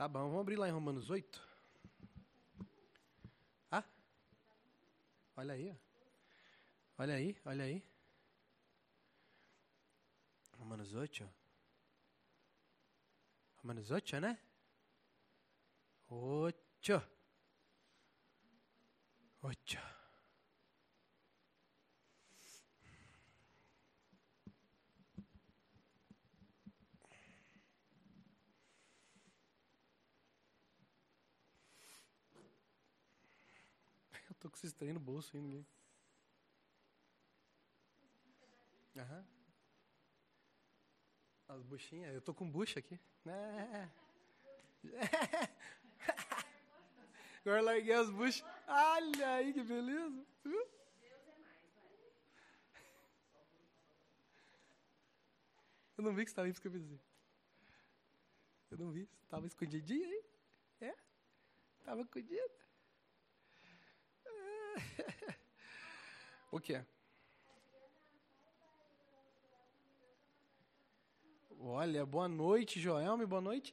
Tá bom, vamos abrir lá em Romanos 8. Ah? Olha aí, ó. Olha aí, olha aí. Romanos 8. Romanos 8, né? 8. 8. Esses trem no bolso ainda. Ninguém. Aham. As buchinhas. Eu tô com bucha aqui. É. Agora larguei as buchas. Olha aí que beleza. Viu? Eu não vi que você estava aí, por isso eu não vi. Estava escondidinho aí? É? Estava escondido. O que? Olha, boa noite, Joelme. Boa noite,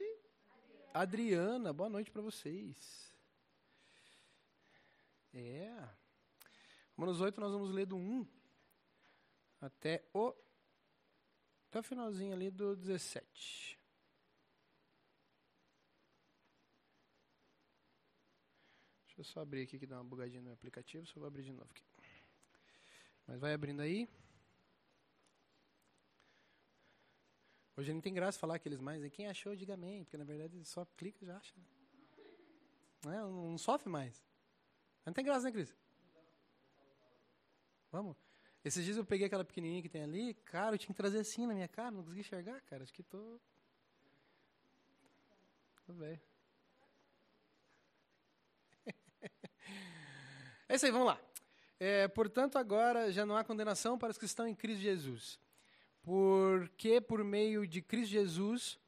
Adriana. Boa noite para vocês. É. Romanos 8, nós vamos ler do 1 até o. Até o finalzinho ali do 17. Deixa eu só abrir aqui que dá uma bugadinha no aplicativo, só vou abrir de novo aqui. Mas vai abrindo aí. Hoje não tem graça falar aqueles mais, né? quem achou, diga amém, porque na verdade só clica e já acha. Né? Não, é? não, sofre mais. Não tem graça, né, Cris? Vamos? Esses dias eu peguei aquela pequenininha que tem ali, cara, eu tinha que trazer assim na minha cara, não consegui enxergar, cara. Acho que tô. Tô bem. É isso aí, vamos lá. É, portanto, agora já não há condenação para os que estão em Cristo Jesus. Porque por meio de Cristo Jesus,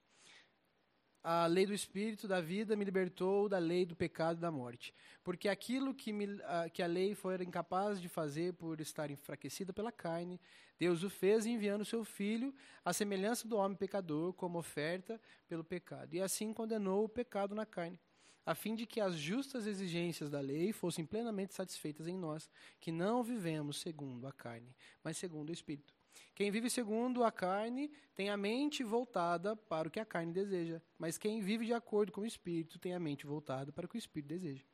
a lei do Espírito da vida me libertou da lei do pecado e da morte. Porque aquilo que, me, que a lei foi incapaz de fazer por estar enfraquecida pela carne, Deus o fez enviando seu Filho à semelhança do homem pecador como oferta pelo pecado. E assim condenou o pecado na carne, a fim de que as justas exigências da lei fossem plenamente satisfeitas em nós, que não vivemos segundo a carne, mas segundo o Espírito. Quem vive segundo a carne tem a mente voltada para o que a carne deseja, mas quem vive de acordo com o espírito tem a mente voltada para o que o espírito deseja.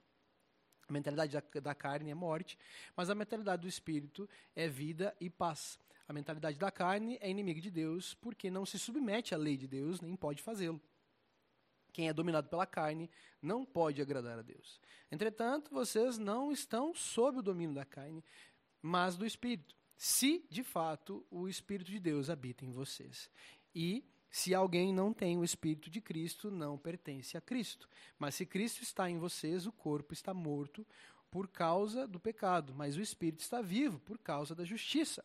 A mentalidade da, da carne é morte, mas a mentalidade do espírito é vida e paz. A mentalidade da carne é inimiga de Deus porque não se submete à lei de Deus, nem pode fazê-lo. Quem é dominado pela carne não pode agradar a Deus. Entretanto, vocês não estão sob o domínio da carne, mas do espírito se de fato o Espírito de Deus habita em vocês. E se alguém não tem o Espírito de Cristo, não pertence a Cristo. Mas se Cristo está em vocês, o corpo está morto por causa do pecado, mas o Espírito está vivo por causa da justiça.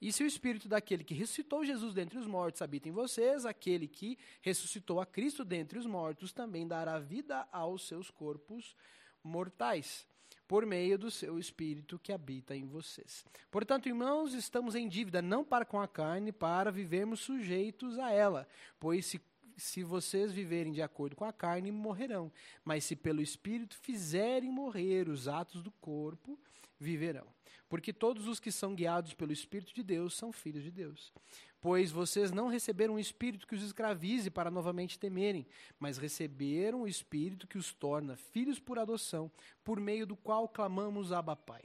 E se o Espírito daquele que ressuscitou Jesus dentre os mortos habita em vocês, aquele que ressuscitou a Cristo dentre os mortos também dará vida aos seus corpos mortais por meio do seu Espírito que habita em vocês. Portanto, irmãos, estamos em dívida não para com a carne, para vivermos sujeitos a ela, pois se se vocês viverem de acordo com a carne, morrerão. Mas se pelo Espírito fizerem morrer os atos do corpo, viverão. Porque todos os que são guiados pelo Espírito de Deus são filhos de Deus. Pois vocês não receberam um espírito que os escravize para novamente temerem, mas receberam o espírito que os torna filhos por adoção, por meio do qual clamamos Abba Pai.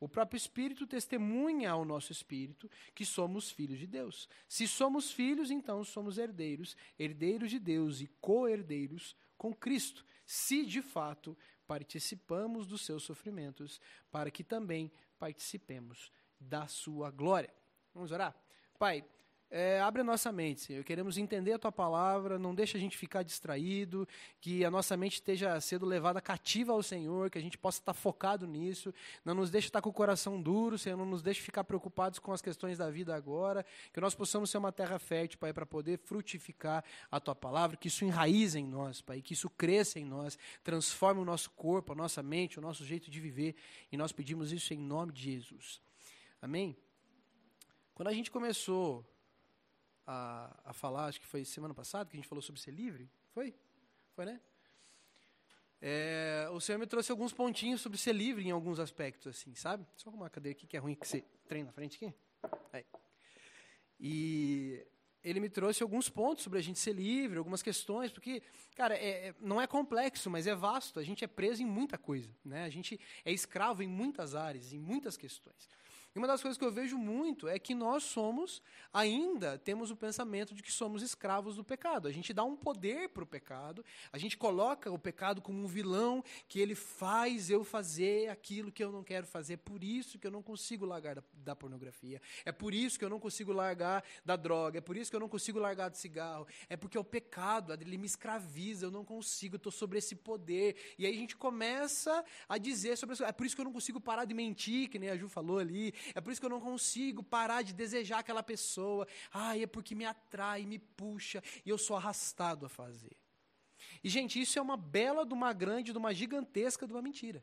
O próprio Espírito testemunha ao nosso espírito que somos filhos de Deus. Se somos filhos, então somos herdeiros, herdeiros de Deus e co-herdeiros com Cristo, se de fato participamos dos seus sofrimentos, para que também participemos da sua glória. Vamos orar? Pai, é, abre a nossa mente, Senhor. Queremos entender a tua palavra, não deixa a gente ficar distraído, que a nossa mente esteja sendo levada cativa ao Senhor, que a gente possa estar focado nisso. Não nos deixe estar com o coração duro, Senhor, não nos deixe ficar preocupados com as questões da vida agora. Que nós possamos ser uma terra fértil, Pai, para poder frutificar a tua palavra, que isso enraize em nós, Pai, que isso cresça em nós, transforme o nosso corpo, a nossa mente, o nosso jeito de viver. E nós pedimos isso em nome de Jesus. Amém? Quando a gente começou a, a falar, acho que foi semana passada que a gente falou sobre ser livre, foi? Foi, né? É, o Senhor me trouxe alguns pontinhos sobre ser livre em alguns aspectos, assim, sabe? Só uma cadeira aqui que é ruim que você treina na frente aqui. Aí. E ele me trouxe alguns pontos sobre a gente ser livre, algumas questões, porque, cara, é, é, não é complexo, mas é vasto. A gente é preso em muita coisa, né? A gente é escravo em muitas áreas, em muitas questões. E uma das coisas que eu vejo muito é que nós somos, ainda temos o pensamento de que somos escravos do pecado. A gente dá um poder para o pecado, a gente coloca o pecado como um vilão que ele faz eu fazer aquilo que eu não quero fazer. É por isso que eu não consigo largar da, da pornografia. É por isso que eu não consigo largar da droga. É por isso que eu não consigo largar do cigarro. É porque o pecado, ele me escraviza, eu não consigo, estou sobre esse poder. E aí a gente começa a dizer sobre isso. É por isso que eu não consigo parar de mentir, que nem a Ju falou ali. É por isso que eu não consigo parar de desejar aquela pessoa. Ah, é porque me atrai, me puxa e eu sou arrastado a fazer. E, gente, isso é uma bela de uma grande, de uma gigantesca de uma mentira.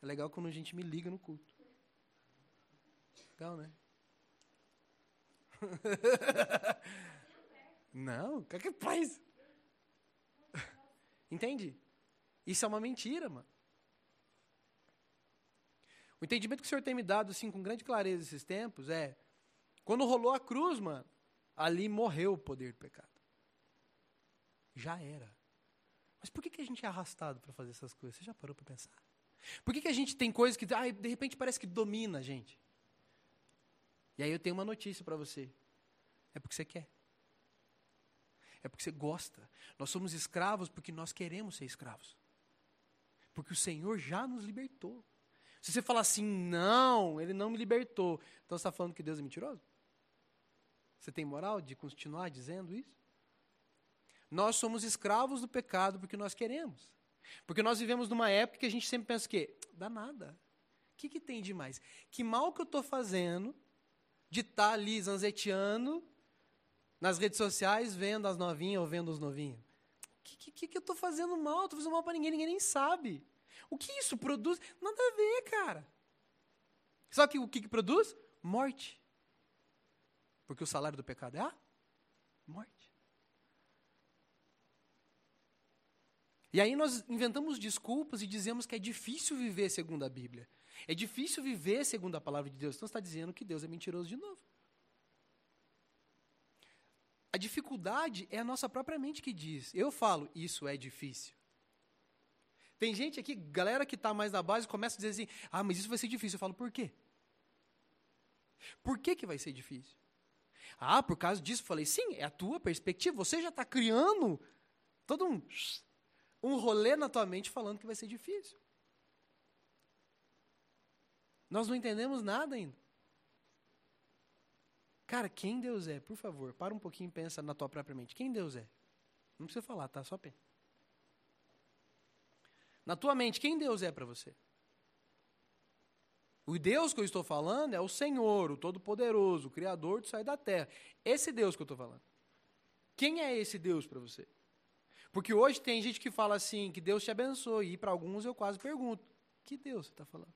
É legal quando a gente me liga no culto. Legal, né? Não, o que é que faz? Entende? Isso é uma mentira, mano. O entendimento que o Senhor tem me dado, assim, com grande clareza esses tempos, é: quando rolou a cruz, mano, ali morreu o poder do pecado. Já era. Mas por que, que a gente é arrastado para fazer essas coisas? Você já parou para pensar? Por que, que a gente tem coisas que, ah, de repente, parece que domina a gente? E aí eu tenho uma notícia para você. É porque você quer. É porque você gosta. Nós somos escravos porque nós queremos ser escravos. Porque o Senhor já nos libertou. Se você falar assim, não, ele não me libertou, então você está falando que Deus é mentiroso? Você tem moral de continuar dizendo isso? Nós somos escravos do pecado porque nós queremos. Porque nós vivemos numa época que a gente sempre pensa que dá nada. O que, que tem de mais? Que mal que eu estou fazendo de estar tá ali zanzeteando nas redes sociais, vendo as novinhas ou vendo os novinhos? Que, que, que eu estou fazendo mal? Estou fazendo mal para ninguém, ninguém nem sabe. O que isso produz? Nada a ver, cara. Sabe o que, que produz? Morte. Porque o salário do pecado é a morte. E aí nós inventamos desculpas e dizemos que é difícil viver segundo a Bíblia. É difícil viver segundo a palavra de Deus. Então está dizendo que Deus é mentiroso de novo. A dificuldade é a nossa própria mente que diz. Eu falo, isso é difícil. Tem gente aqui, galera que está mais na base, começa a dizer assim: ah, mas isso vai ser difícil. Eu falo, por quê? Por que, que vai ser difícil? Ah, por causa disso. Eu falei, sim, é a tua perspectiva. Você já está criando todo um, um rolê na tua mente falando que vai ser difícil. Nós não entendemos nada ainda. Cara, quem Deus é? Por favor, para um pouquinho e pensa na tua própria mente. Quem Deus é? Não precisa falar, tá? Só pensa. Na tua mente, quem Deus é para você? O Deus que eu estou falando é o Senhor, o Todo-Poderoso, o Criador do e da terra. Esse Deus que eu estou falando. Quem é esse Deus para você? Porque hoje tem gente que fala assim, que Deus te abençoe, e para alguns eu quase pergunto, que Deus você está falando?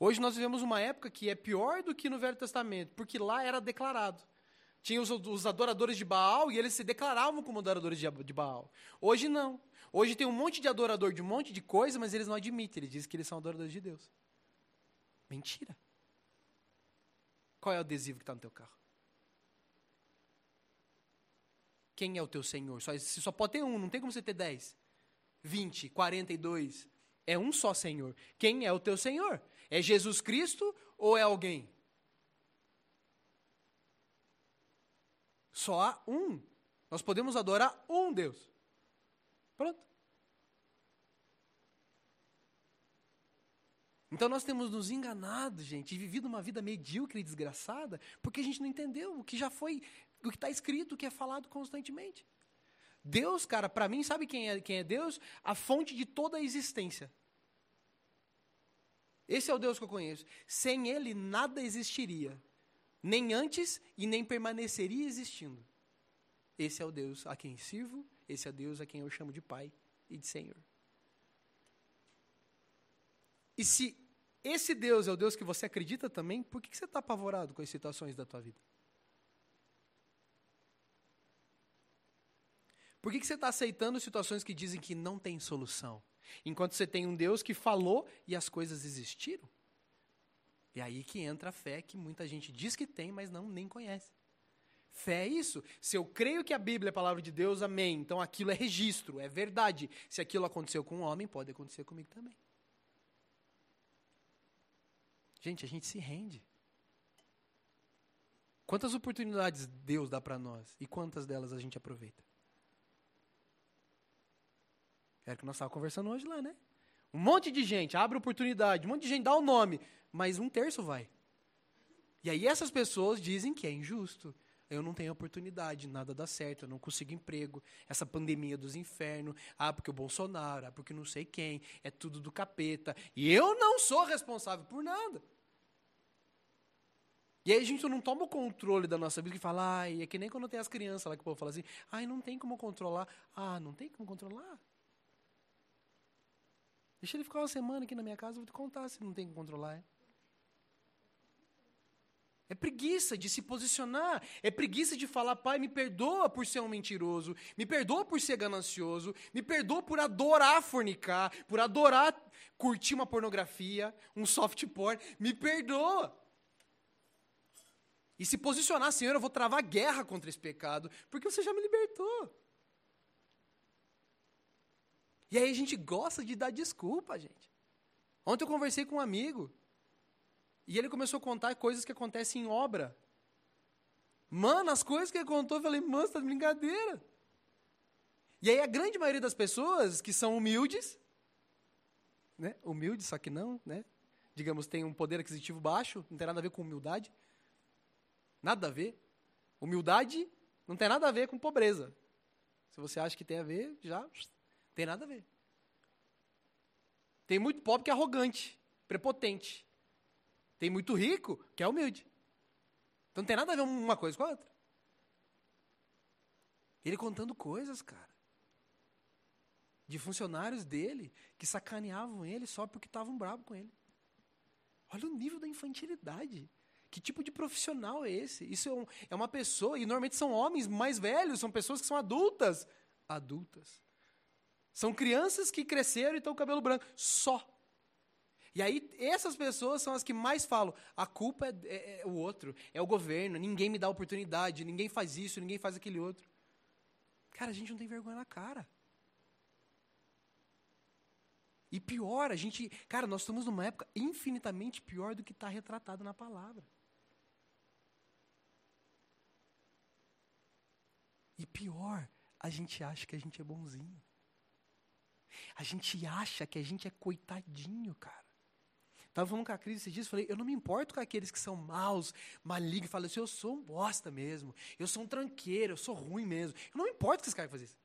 Hoje nós vivemos uma época que é pior do que no Velho Testamento, porque lá era declarado. Tinha os, os adoradores de Baal e eles se declaravam como adoradores de, de Baal. Hoje não. Hoje tem um monte de adorador de um monte de coisa, mas eles não admitem, eles dizem que eles são adoradores de Deus. Mentira. Qual é o adesivo que está no teu carro? Quem é o teu Senhor? Só, você só pode ter um, não tem como você ter dez, vinte, quarenta e dois. É um só Senhor. Quem é o teu Senhor? É Jesus Cristo ou é alguém? Só há um. Nós podemos adorar um Deus. Pronto. Então nós temos nos enganado, gente, e vivido uma vida medíocre e desgraçada, porque a gente não entendeu o que já foi, o que está escrito, o que é falado constantemente. Deus, cara, para mim, sabe quem é, quem é Deus? A fonte de toda a existência. Esse é o Deus que eu conheço. Sem ele, nada existiria. Nem antes e nem permaneceria existindo. Esse é o Deus a quem sirvo, esse é o Deus a quem eu chamo de Pai e de Senhor. E se esse Deus é o Deus que você acredita também, por que, você está apavorado com as situações da tua vida? Por que você está aceitando situações que dizem que não tem solução? Enquanto você tem um Deus que falou e as coisas existiram? É aí que entra a fé que muita gente diz que tem, mas não nem conhece. Fé é isso. Se eu creio que a Bíblia é a palavra de Deus, amém. Então aquilo é registro, é verdade. Se aquilo aconteceu com um homem, pode acontecer comigo também. Gente, a gente se rende. Quantas oportunidades Deus dá para nós e quantas delas a gente aproveita? Era o que nós estávamos conversando hoje lá, né? Um monte de gente abre oportunidade, um monte de gente dá o nome, mas um terço vai. E aí essas pessoas dizem que é injusto. Eu não tenho oportunidade, nada dá certo, eu não consigo emprego. Essa pandemia dos infernos, ah, porque o Bolsonaro, ah, porque não sei quem, é tudo do capeta. E eu não sou responsável por nada. E aí a gente não toma o controle da nossa vida e fala, ai, é que nem quando tem as crianças lá que o povo fala assim, ai, não tem como controlar. Ah, não tem como controlar? Deixa ele ficar uma semana aqui na minha casa, eu vou te contar se não tem como controlar. É? É preguiça de se posicionar. É preguiça de falar, pai, me perdoa por ser um mentiroso. Me perdoa por ser ganancioso. Me perdoa por adorar fornicar. Por adorar curtir uma pornografia, um soft porn. Me perdoa. E se posicionar, Senhor, eu vou travar guerra contra esse pecado, porque você já me libertou. E aí a gente gosta de dar desculpa, gente. Ontem eu conversei com um amigo, e ele começou a contar coisas que acontecem em obra. Mano, as coisas que ele contou, eu falei, mano, você tá de brincadeira. E aí a grande maioria das pessoas que são humildes, né? Humildes, só que não, né? Digamos, tem um poder aquisitivo baixo, não tem nada a ver com humildade. Nada a ver. Humildade não tem nada a ver com pobreza. Se você acha que tem a ver, já tem nada a ver. Tem muito pobre que é arrogante, prepotente. Tem muito rico que é humilde. Então não tem nada a ver uma coisa com a outra. Ele contando coisas, cara. De funcionários dele que sacaneavam ele só porque estavam bravos com ele. Olha o nível da infantilidade. Que tipo de profissional é esse? Isso é, um, é uma pessoa, e normalmente são homens mais velhos, são pessoas que são adultas. Adultas. São crianças que cresceram e estão com cabelo branco. Só. E aí, essas pessoas são as que mais falam: a culpa é, é, é, o outro, é o governo, ninguém me dá oportunidade, ninguém faz isso, ninguém faz aquele outro. Cara, a gente não tem vergonha na cara. E pior, a gente. Cara, nós estamos numa época infinitamente pior do que está retratado na palavra. E pior, a gente acha que a gente é bonzinho. A gente acha que a gente é coitadinho, cara. Estava falando com a Cris esses dias, falei, eu não me importo com aqueles que são maus, malignos, falam assim, eu sou um bosta mesmo, eu sou um tranqueiro, eu sou ruim mesmo. Eu não me importo com esses caras que fazem isso.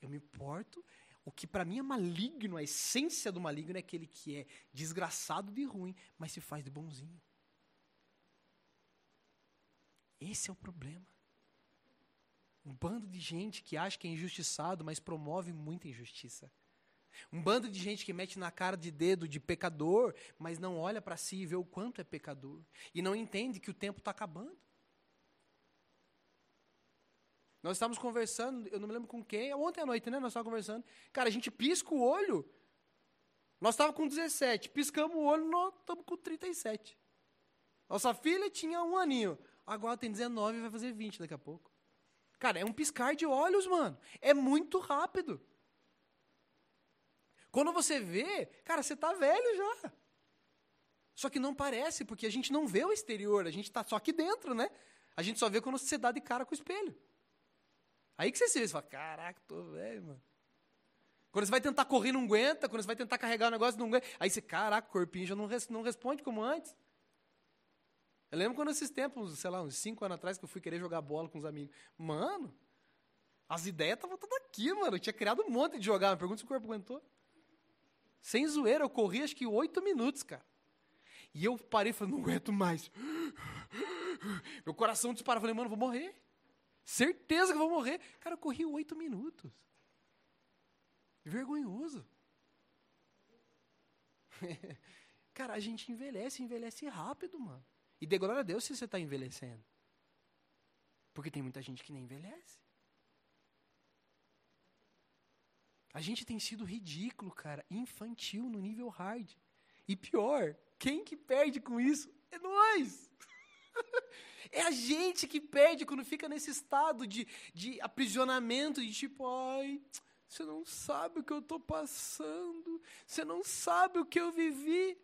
Eu me importo, o que para mim é maligno, a essência do maligno é aquele que é desgraçado de ruim, mas se faz de bonzinho. Esse é o problema. Um bando de gente que acha que é injustiçado, mas promove muita injustiça. Um bando de gente que mete na cara de dedo de pecador, mas não olha para si e vê o quanto é pecador. E não entende que o tempo está acabando. Nós estávamos conversando, eu não me lembro com quem, ontem à noite, né? Nós estávamos conversando. Cara, a gente pisca o olho. Nós estávamos com 17, piscamos o olho, nós estamos com 37. Nossa filha tinha um aninho, agora tem 19 e vai fazer 20 daqui a pouco. Cara, é um piscar de olhos, mano. É muito rápido. Quando você vê, cara, você tá velho já. Só que não parece, porque a gente não vê o exterior, a gente tá só aqui dentro, né? A gente só vê quando você dá de cara com o espelho. Aí que você se vê, você fala, caraca, tô velho, mano. Quando você vai tentar correr, não aguenta. Quando você vai tentar carregar o negócio, não aguenta. Aí você, caraca, o corpinho já não, res, não responde como antes. Eu lembro quando esses tempos, sei lá, uns cinco anos atrás, que eu fui querer jogar bola com os amigos. Mano, as ideias estavam todas aqui, mano. Eu tinha criado um monte de jogar. Me pergunta se o corpo aguentou. Sem zoeira, eu corri acho que oito minutos, cara. E eu parei e falei, não aguento mais. Meu coração disparou. Falei, mano, vou morrer. Certeza que vou morrer. Cara, eu corri oito minutos. Vergonhoso. Cara, a gente envelhece, envelhece rápido, mano. E dê glória a Deus se você está envelhecendo. Porque tem muita gente que nem envelhece. A gente tem sido ridículo, cara, infantil no nível hard. E pior, quem que perde com isso? É nós! é a gente que perde quando fica nesse estado de, de aprisionamento, de tipo, ai, você não sabe o que eu estou passando, você não sabe o que eu vivi.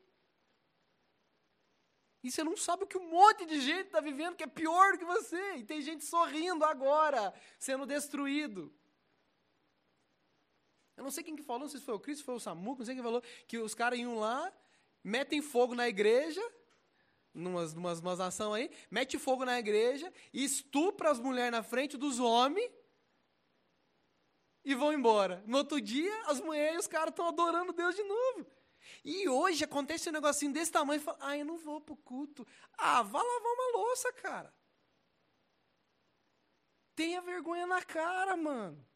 E você não sabe o que um monte de gente está vivendo que é pior que você. E tem gente sorrindo agora, sendo destruído. Eu não sei quem que falou, não sei se foi o Cristo, foi o Samuco, não sei quem falou, que os caras iam lá, metem fogo na igreja, numas, numas, numas ações aí, mete fogo na igreja, estupra as mulheres na frente dos homens, e vão embora. No outro dia, as mulheres e os caras estão adorando Deus de novo. E hoje acontece um negocinho desse tamanho e fala, ah, eu não vou pro culto. Ah, vá lavar uma louça, cara. Tenha vergonha na cara, mano.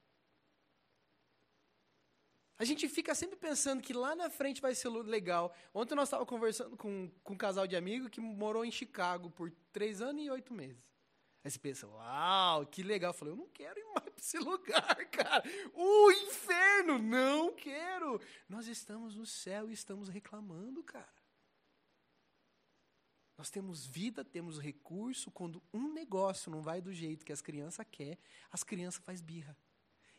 A gente fica sempre pensando que lá na frente vai ser legal. Ontem nós estávamos conversando com, com um casal de amigo que morou em Chicago por três anos e oito meses. Aí você pensa, uau, que legal. Eu falei, eu não quero ir mais para esse lugar, cara. O inferno, não quero. Nós estamos no céu e estamos reclamando, cara. Nós temos vida, temos recurso. Quando um negócio não vai do jeito que as crianças querem, as crianças fazem birra.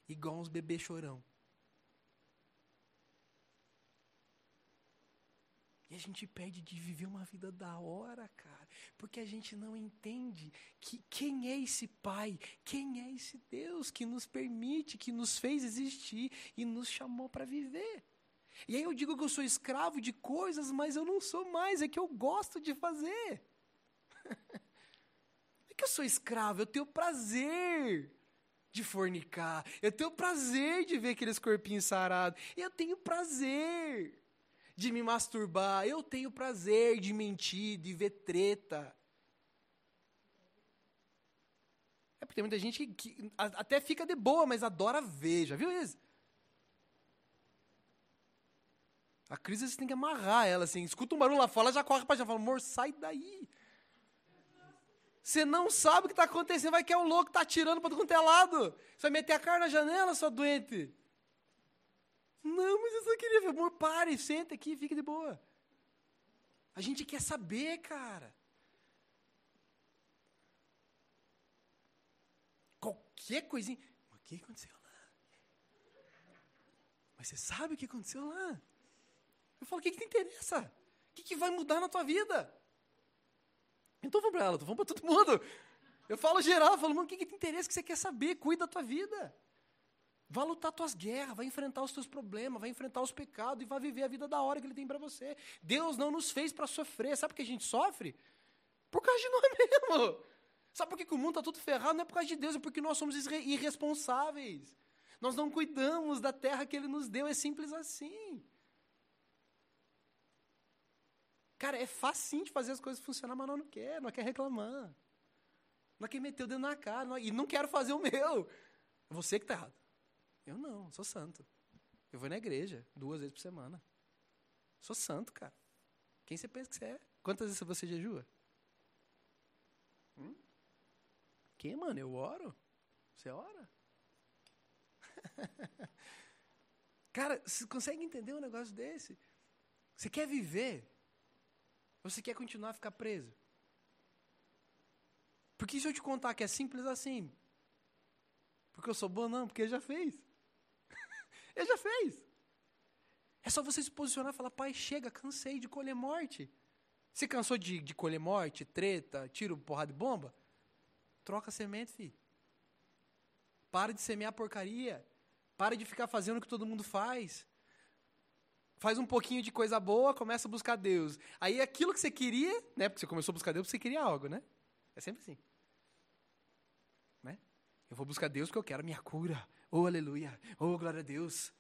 Igual uns bebês chorão. E a gente perde de viver uma vida da hora, cara, porque a gente não entende que quem é esse Pai, quem é esse Deus que nos permite, que nos fez existir e nos chamou para viver. E aí eu digo que eu sou escravo de coisas, mas eu não sou mais, é que eu gosto de fazer. é que eu sou escravo, eu tenho prazer de fornicar, eu tenho prazer de ver aqueles corpinhos sarados, eu tenho prazer de me masturbar, eu tenho prazer de mentir, de ver treta. É porque tem muita gente que, que até fica de boa, mas adora ver, já viu isso? A crise você tem que amarrar ela, assim, escuta um barulho lá fora, ela já corre para já fala, amor, sai daí. Você não sabe o que está acontecendo, vai que é o louco está atirando para todo quanto é lado. Você vai meter a cara na janela, sua doente. Não, mas eu só queria ver. Amor, pare, senta aqui, fique de boa. A gente quer saber, cara. Qualquer coisinha. o que aconteceu lá? Mas você sabe o que aconteceu lá? Eu falo, o que, que te interessa? O que, que vai mudar na tua vida? Estou falando para ela, estou falando para todo mundo. Eu falo geral, eu falo, mano, o que, que te interessa que você quer saber? Cuida da tua vida. Vá lutar tuas guerras, vai enfrentar os teus problemas, vai enfrentar os pecados e vai viver a vida da hora que Ele tem para você. Deus não nos fez para sofrer. Sabe por que a gente sofre? Por causa de nós mesmos. Sabe por que, o mundo está tudo ferrado? Não é por causa de Deus, é porque nós somos irresponsáveis. Nós não cuidamos da terra que Ele nos deu. É simples assim. Cara, é facinho de fazer as coisas funcionar, mas nós não quer, não quer reclamar. Não quer meter o dedo na cara. Não, e não quero fazer o meu. É você que está errado. Eu não, sou santo. Eu vou na igreja duas vezes por semana. Sou santo, cara. Quem você pensa que você é? Quantas vezes você jejua? Hum? Mano? Eu oro. Você ora? cara, você consegue entender um negócio desse? Você quer viver? Ou você quer continuar a ficar preso? Porque se eu te contar que é simples assim, porque eu sou bom, não, porque já fez. Ele já fez. É só você se posicionar e falar, pai, chega, cansei de colher morte. Se cansou de, de colher morte, treta, tiro, porrada de bomba? Troca semente, filho. Para de semear porcaria. Para de ficar fazendo o que todo mundo faz. Faz um pouquinho de coisa boa, começa a buscar Deus. Aí aquilo que você queria, né? Porque você começou a buscar Deus, você queria algo, né? É sempre assim. Né? Eu vou buscar Deus porque eu quero a minha cura. Oh, aleluia. Oh, glória a Deus.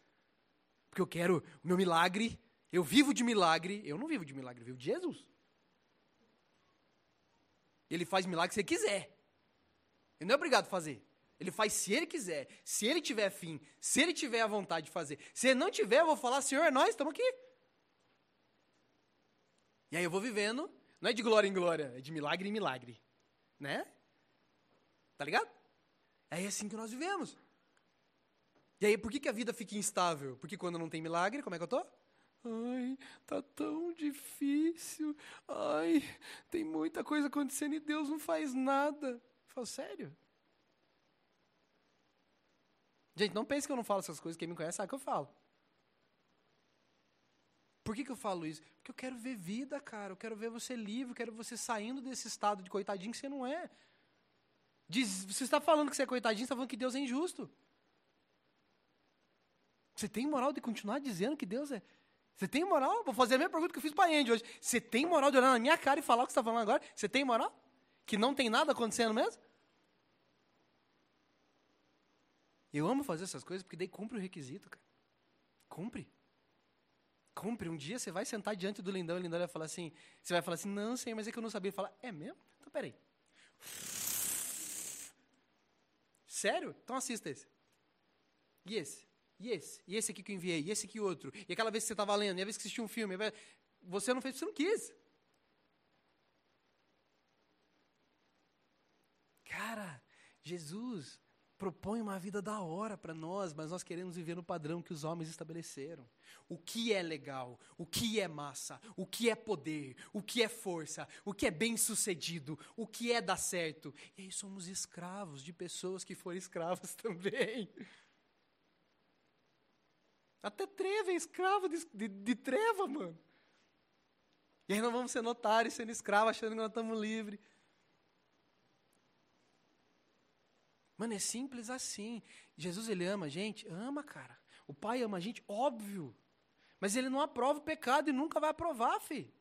Porque eu quero o meu milagre. Eu vivo de milagre. Eu não vivo de milagre, eu vivo de Jesus. Ele faz milagre se ele quiser. Ele não é obrigado a fazer. Ele faz se ele quiser, se ele tiver fim, se ele tiver a vontade de fazer. Se ele não tiver, eu vou falar, Senhor, é nós, estamos aqui. E aí eu vou vivendo, não é de glória em glória, é de milagre em milagre. Né? Tá ligado? É assim que nós vivemos. E aí, por que, que a vida fica instável? Porque quando não tem milagre, como é que eu tô? Ai, tá tão difícil. Ai, tem muita coisa acontecendo e Deus não faz nada. Eu falo, sério? Gente, não pense que eu não falo essas coisas. Quem me conhece sabe que eu falo. Por que, que eu falo isso? Porque eu quero ver vida, cara. Eu quero ver você livre. Eu quero você saindo desse estado de coitadinho que você não é. Diz, você está falando que você é coitadinho, você está falando que Deus é injusto. Você tem moral de continuar dizendo que Deus é. Você tem moral? Vou fazer a mesma pergunta que eu fiz para a Andy hoje. Você tem moral de olhar na minha cara e falar o que você está falando agora? Você tem moral? Que não tem nada acontecendo mesmo? Eu amo fazer essas coisas porque daí cumpre o requisito, cara. Cumpre. Cumpre. Um dia você vai sentar diante do lindão e o lindão vai falar assim. Você vai falar assim, não, senhor, mas é que eu não sabia. falar, é mesmo? Então peraí. Sério? Então assista esse. E esse? E esse? E esse aqui que eu enviei? E esse aqui outro? E aquela vez que você estava lendo? E a vez que assistiu um filme? Você não fez, você não quis. Cara, Jesus propõe uma vida da hora para nós, mas nós queremos viver no padrão que os homens estabeleceram. O que é legal, o que é massa, o que é poder, o que é força, o que é bem-sucedido, o que é dar certo. E aí somos escravos de pessoas que foram escravas também. Até treva é escravo de, de, de treva, mano. E aí nós vamos ser notários sendo escravos, achando que nós estamos livres. Mano, é simples assim. Jesus, ele ama a gente? Ama, cara. O Pai ama a gente? Óbvio. Mas ele não aprova o pecado e nunca vai aprovar, filho.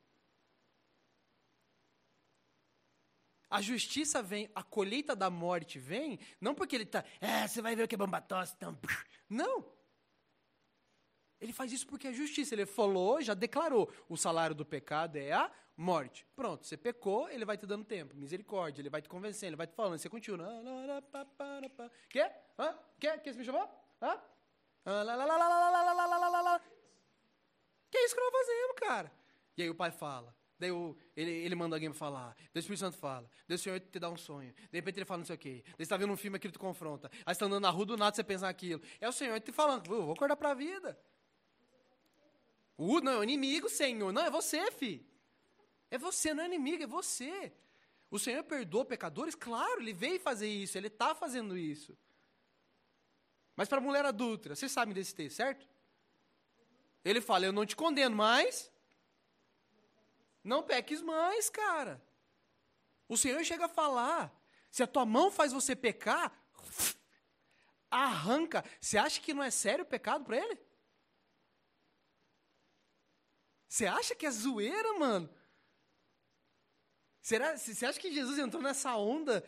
A justiça vem, a colheita da morte vem, não porque ele está, é, você vai ver o que é bombatosse, então. Não. Ele faz isso porque é justiça. Ele falou, já declarou: o salário do pecado é a morte. Pronto, você pecou, ele vai te dando tempo. Misericórdia, ele vai te convencendo, ele vai te falando. Você continua. Quê? Hã? Quê? Que você me chamou? Hã? Que é isso que nós fazemos, cara? E aí o pai fala. Daí o, ele, ele manda alguém falar. Daí o Espírito Santo fala. Daí o Senhor te dá um sonho. De repente ele fala não sei o quê. Daí você está vendo um filme aqui, ele te confronta. Aí você está andando na rua, do nada você pensa naquilo. É o Senhor te falando, vou acordar para a vida. Uh, não, é o inimigo, Senhor. Não, é você, fi. É você, não é inimigo, é você. O Senhor perdoa pecadores? Claro, ele veio fazer isso, ele está fazendo isso. Mas para a mulher adulta, vocês sabem desse texto, certo? Ele fala: Eu não te condeno mais. Não peques mais, cara. O Senhor chega a falar: Se a tua mão faz você pecar, arranca. Você acha que não é sério o pecado para ele? Você acha que é zoeira, mano? Será, você acha que Jesus entrou nessa onda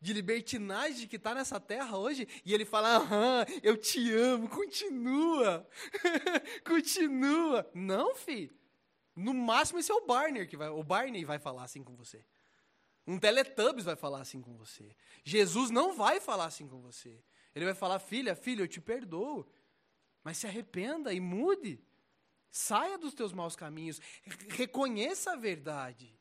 de libertinagem que está nessa terra hoje? E ele fala, aham, eu te amo, continua, continua. Não, filho. No máximo esse é o Barney que vai, o Barney vai falar assim com você. Um Teletubbies vai falar assim com você. Jesus não vai falar assim com você. Ele vai falar, filha, filho, eu te perdoo. Mas se arrependa e mude. Saia dos teus maus caminhos. Reconheça a verdade.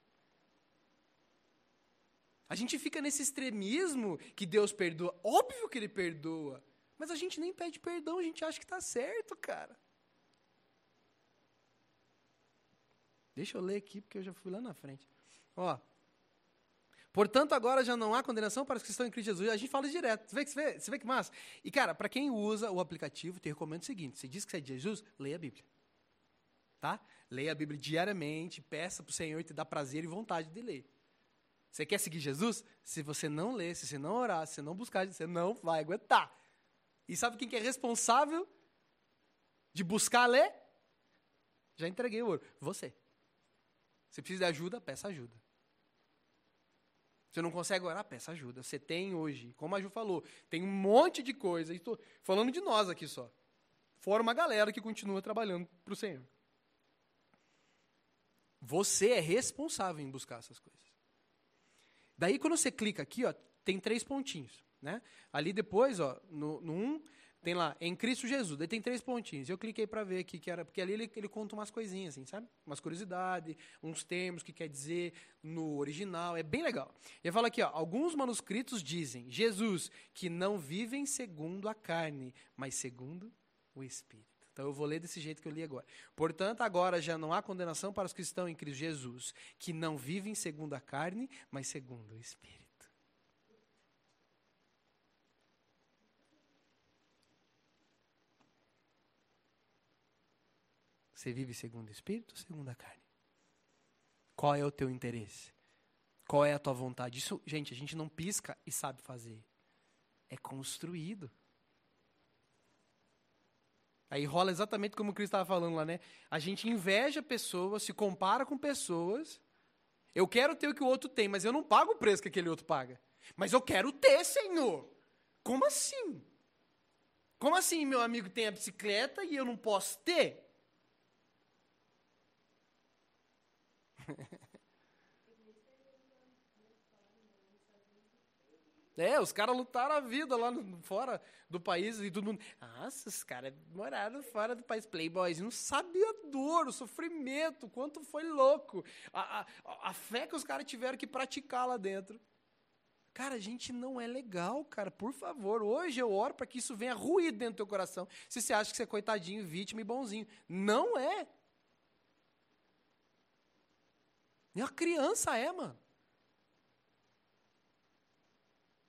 A gente fica nesse extremismo que Deus perdoa. Óbvio que Ele perdoa. Mas a gente nem pede perdão, a gente acha que está certo, cara. Deixa eu ler aqui, porque eu já fui lá na frente. Ó. Portanto, agora já não há condenação para os que estão em Cristo Jesus. A gente fala direto. Você vê, você vê, você vê que massa? E, cara, para quem usa o aplicativo, te recomendo o seguinte: você diz que você é de Jesus, leia a Bíblia tá? Leia a Bíblia diariamente, peça para o Senhor te dar prazer e vontade de ler. Você quer seguir Jesus? Se você não ler, se você não orar, se você não buscar, você não vai aguentar. E sabe quem que é responsável de buscar ler? Já entreguei o ouro. Você. Você precisa de ajuda? Peça ajuda. Você não consegue orar? Peça ajuda. Você tem hoje, como a Ju falou, tem um monte de coisa. Estou falando de nós aqui só. Fora uma galera que continua trabalhando para o Senhor. Você é responsável em buscar essas coisas. Daí, quando você clica aqui, ó, tem três pontinhos. Né? Ali depois, ó, no, no um, tem lá, em Cristo Jesus. Daí tem três pontinhos. Eu cliquei para ver aqui que era, porque ali ele, ele conta umas coisinhas, assim, sabe? Umas curiosidades, uns termos que quer dizer no original. É bem legal. E fala aqui, ó, alguns manuscritos dizem Jesus que não vivem segundo a carne, mas segundo o Espírito. Então eu vou ler desse jeito que eu li agora. Portanto, agora já não há condenação para os que estão em Cristo Jesus, que não vivem segundo a carne, mas segundo o Espírito. Você vive segundo o Espírito ou segundo a carne? Qual é o teu interesse? Qual é a tua vontade? Isso, gente, a gente não pisca e sabe fazer. É construído. Aí rola exatamente como o Cristo estava falando lá, né? A gente inveja pessoas, se compara com pessoas. Eu quero ter o que o outro tem, mas eu não pago o preço que aquele outro paga. Mas eu quero ter, Senhor. Como assim? Como assim meu amigo tem a bicicleta e eu não posso ter? É, os caras lutaram a vida lá no, fora do país e todo mundo. Nossa, os caras moraram fora do país. Playboys, não sabia a dor, o sofrimento, quanto foi louco. A, a, a fé que os caras tiveram que praticar lá dentro. Cara, a gente não é legal, cara. Por favor, hoje eu oro para que isso venha ruir dentro do teu coração. Se você acha que você é coitadinho, vítima e bonzinho. Não é. Nem a criança é, mano.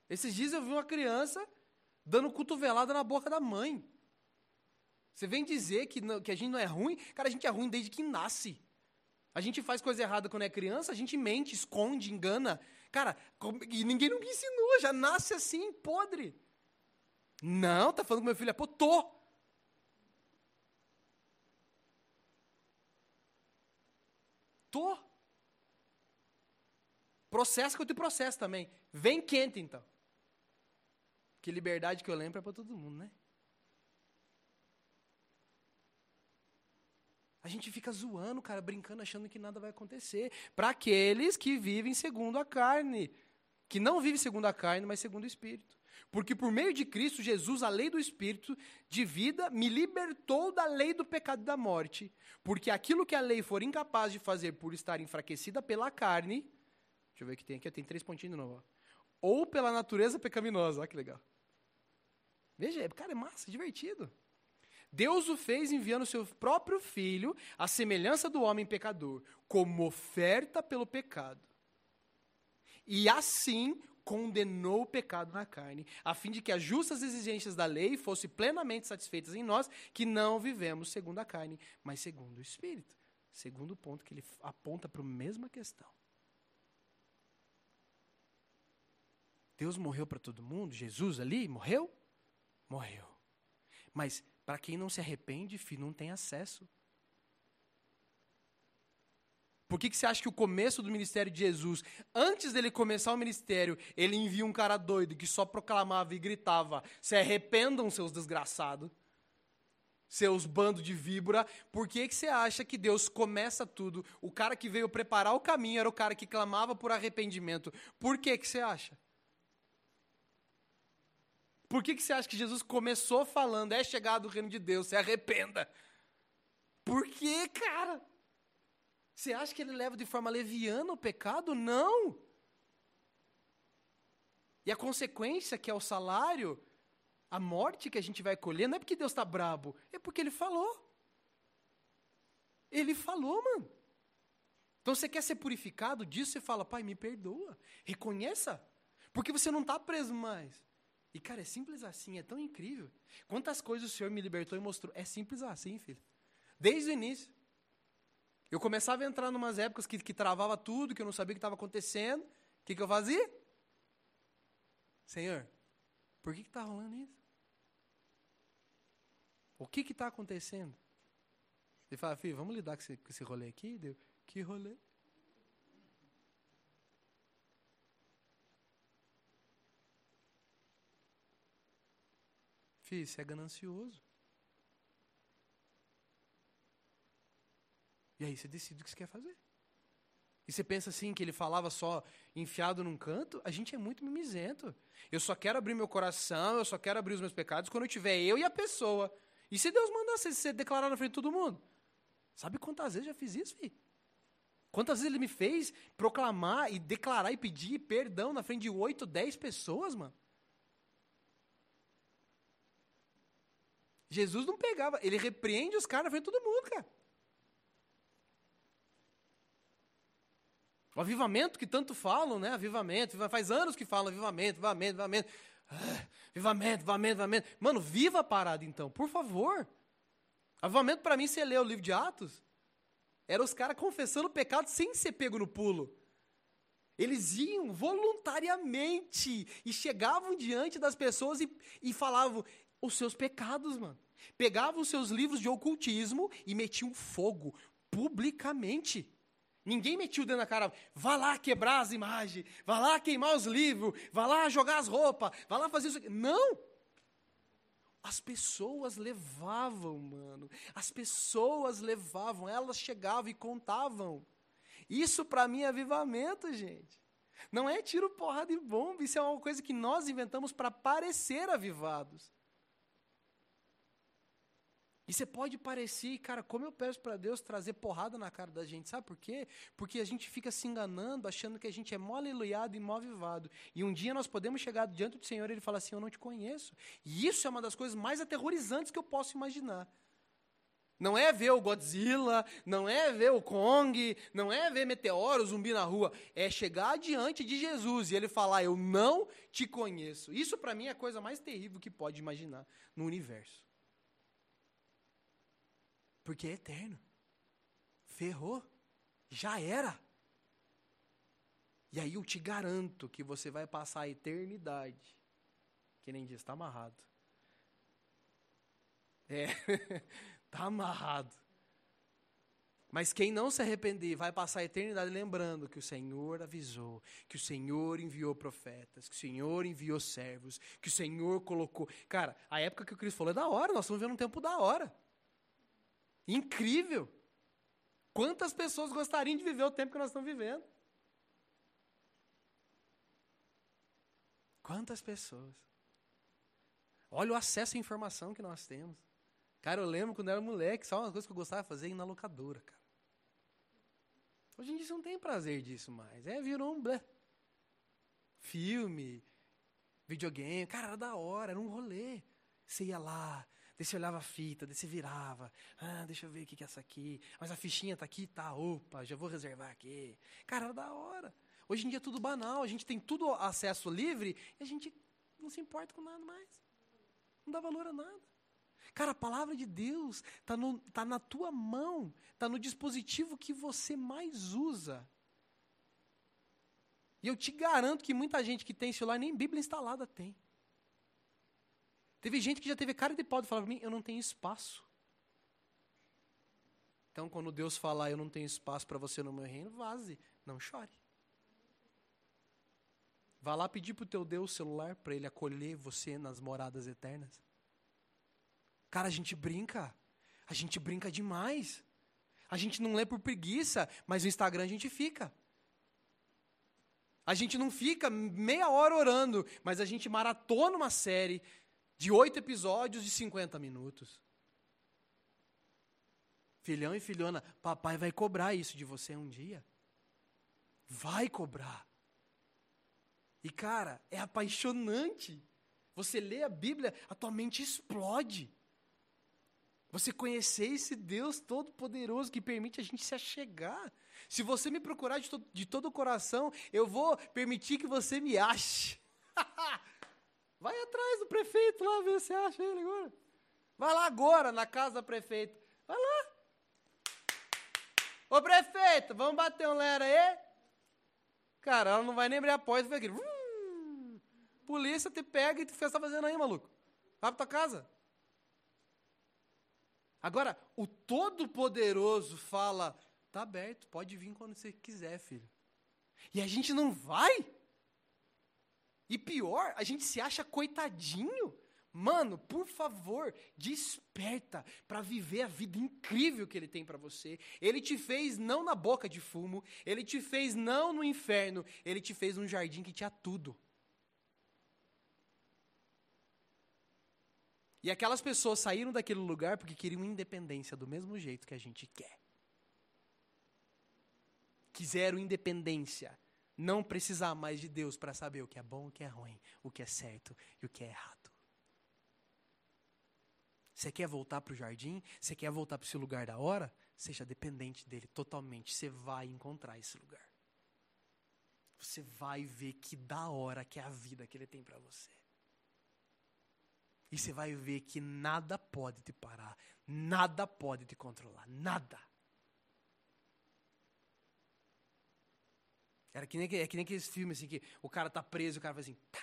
Esses dias eu vi uma criança dando cotovelada na boca da mãe. Você vem dizer que, não, que a gente não é ruim? Cara, a gente é ruim desde que nasce. A gente faz coisa errada quando é criança, a gente mente, esconde, engana. Cara, e ninguém nunca ensinou, já nasce assim, podre. Não, tá falando que meu filho é pô, tô. Tô. Processa que eu te processo também. Vem quente, então. Que liberdade que eu lembro é para todo mundo, né? A gente fica zoando, cara, brincando, achando que nada vai acontecer. Para aqueles que vivem segundo a carne. Que não vivem segundo a carne, mas segundo o Espírito. Porque por meio de Cristo Jesus, a lei do Espírito de vida me libertou da lei do pecado e da morte. Porque aquilo que a lei for incapaz de fazer por estar enfraquecida pela carne, deixa eu ver o que tem aqui, tem três pontinhos de novo. Ó ou pela natureza pecaminosa. Olha que legal. Veja, cara, é massa, é divertido. Deus o fez enviando seu próprio filho, à semelhança do homem pecador, como oferta pelo pecado. E assim condenou o pecado na carne, a fim de que as justas exigências da lei fossem plenamente satisfeitas em nós, que não vivemos segundo a carne, mas segundo o Espírito. Segundo ponto que ele aponta para a mesma questão. Deus morreu para todo mundo? Jesus ali morreu? Morreu. Mas para quem não se arrepende, filho, não tem acesso. Por que, que você acha que o começo do ministério de Jesus, antes dele começar o ministério, ele envia um cara doido que só proclamava e gritava: se arrependam, seus desgraçados, seus bandos de víbora. Por que, que você acha que Deus começa tudo? O cara que veio preparar o caminho era o cara que clamava por arrependimento. Por que, que você acha? Por que, que você acha que Jesus começou falando, é chegado o reino de Deus, se arrependa? Por que, cara? Você acha que ele leva de forma leviana o pecado? Não! E a consequência, que é o salário, a morte que a gente vai colher, não é porque Deus está brabo, é porque ele falou. Ele falou, mano. Então você quer ser purificado disso, você fala, pai, me perdoa. Reconheça. Porque você não está preso mais. E, cara, é simples assim, é tão incrível. Quantas coisas o Senhor me libertou e mostrou. É simples assim, filho. Desde o início. Eu começava a entrar em umas épocas que, que travava tudo, que eu não sabia o que estava acontecendo. O que, que eu fazia? Senhor, por que está rolando isso? O que está acontecendo? Ele fala, filho, vamos lidar com esse, com esse rolê aqui? Deu, que rolê? Filho, você é ganancioso. E aí você decide o que você quer fazer. E você pensa assim, que ele falava só enfiado num canto? A gente é muito mimizento. Eu só quero abrir meu coração, eu só quero abrir os meus pecados quando eu tiver eu e a pessoa. E se Deus mandar você declarar na frente de todo mundo? Sabe quantas vezes eu já fiz isso, filho? Quantas vezes ele me fez proclamar e declarar e pedir perdão na frente de oito, dez pessoas, mano? Jesus não pegava, ele repreende os caras na frente de todo mundo, cara. O avivamento que tanto falam, né? Avivamento, faz anos que falam avivamento, avivamento, avivamento. Ah, avivamento, avivamento, avivamento. Mano, viva a parada então, por favor. Avivamento para mim, você lê o livro de Atos, era os caras confessando o pecado sem ser pego no pulo. Eles iam voluntariamente e chegavam diante das pessoas e, e falavam os seus pecados, mano. Pegavam os seus livros de ocultismo e metiam fogo publicamente. Ninguém metiu dentro da cara, vá lá quebrar as imagens, vá lá queimar os livros, vá lá jogar as roupas, vá lá fazer isso. Não! As pessoas levavam, mano. As pessoas levavam, elas chegavam e contavam. Isso para mim é avivamento, gente. Não é tiro, porrada e bomba, isso é uma coisa que nós inventamos para parecer avivados. E você pode parecer, cara, como eu peço para Deus trazer porrada na cara da gente, sabe por quê? Porque a gente fica se enganando, achando que a gente é mole aleluiado e mal vivado. E um dia nós podemos chegar diante do Senhor e Ele fala assim: Eu não te conheço. E isso é uma das coisas mais aterrorizantes que eu posso imaginar. Não é ver o Godzilla, não é ver o Kong, não é ver meteoro, zumbi na rua. É chegar diante de Jesus e ele falar: Eu não te conheço. Isso para mim é a coisa mais terrível que pode imaginar no universo. Porque é eterno. Ferrou. Já era. E aí eu te garanto que você vai passar a eternidade. Que nem diz, está amarrado. É, está amarrado. Mas quem não se arrepender vai passar a eternidade lembrando que o Senhor avisou, que o Senhor enviou profetas, que o Senhor enviou servos, que o Senhor colocou. Cara, a época que o Cristo falou é da hora, nós estamos vendo um tempo da hora. Incrível! Quantas pessoas gostariam de viver o tempo que nós estamos vivendo? Quantas pessoas? Olha o acesso à informação que nós temos. Cara, eu lembro quando eu era moleque, só uma coisa que eu gostava de fazer ir na locadora, cara. Hoje em dia você não tem prazer disso mais. É, virou um blé. Filme, videogame. Cara, era da hora, era um rolê. Você ia lá, Daí você olhava a fita, daí você virava. Ah, deixa eu ver o que é essa aqui. Mas a fichinha tá aqui, tá. Opa, já vou reservar aqui. Cara, era da hora. Hoje em dia é tudo banal, a gente tem tudo acesso livre e a gente não se importa com nada mais. Não dá valor a nada. Cara, a palavra de Deus está tá na tua mão, está no dispositivo que você mais usa. E eu te garanto que muita gente que tem celular nem Bíblia instalada tem. Teve gente que já teve cara de pau de falar para mim, eu não tenho espaço. Então, quando Deus falar, eu não tenho espaço para você no meu reino, vaze, não chore. Vá lá pedir para o teu Deus celular para ele acolher você nas moradas eternas. Cara, a gente brinca. A gente brinca demais. A gente não lê por preguiça, mas no Instagram a gente fica. A gente não fica meia hora orando, mas a gente maratona uma série, de oito episódios de 50 minutos. Filhão e filhona, papai vai cobrar isso de você um dia. Vai cobrar. E cara, é apaixonante. Você lê a Bíblia, a tua mente explode. Você conhecer esse Deus todo-poderoso que permite a gente se achegar. Se você me procurar de, to de todo o coração, eu vou permitir que você me ache. Vai atrás do prefeito lá, ver se acha ele agora. Vai lá agora, na casa da prefeita. Vai lá. Ô prefeito, vamos bater um lera aí? Cara, ela não vai nem abrir a porta. Vai aqui. Polícia te pega e tu fica fazendo aí, maluco. Vai pra tua casa. Agora, o Todo-Poderoso fala: tá aberto, pode vir quando você quiser, filho. E a gente não vai? E pior, a gente se acha coitadinho. Mano, por favor, desperta para viver a vida incrível que ele tem para você. Ele te fez não na boca de fumo, ele te fez não no inferno, ele te fez num jardim que tinha tudo. E aquelas pessoas saíram daquele lugar porque queriam independência do mesmo jeito que a gente quer. Quiseram independência, não precisar mais de Deus para saber o que é bom, o que é ruim, o que é certo e o que é errado. Você quer voltar para o jardim? Você quer voltar para esse lugar da hora? Seja dependente dele totalmente. Você vai encontrar esse lugar. Você vai ver que da hora que é a vida que ele tem para você. E você vai ver que nada pode te parar, nada pode te controlar, nada. Era que nem, é que nem aqueles filmes assim que o cara tá preso e o cara faz assim. Tá.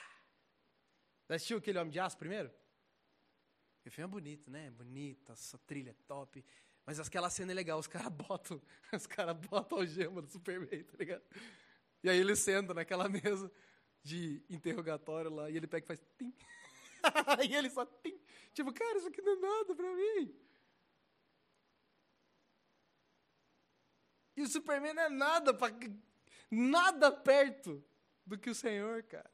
Já assistiu aquele Homem de Aço primeiro? O filme é bonito, né? Bonito, essa trilha é top. Mas aquela cena é legal, os caras botam, os caras botam a gema do Superman, tá ligado? E aí ele senta naquela mesa de interrogatório lá, e ele pega e faz tim. e ele só tim. Tipo, cara, isso aqui não é nada pra mim. E o Superman não é nada, pra, nada perto do que o Senhor, cara.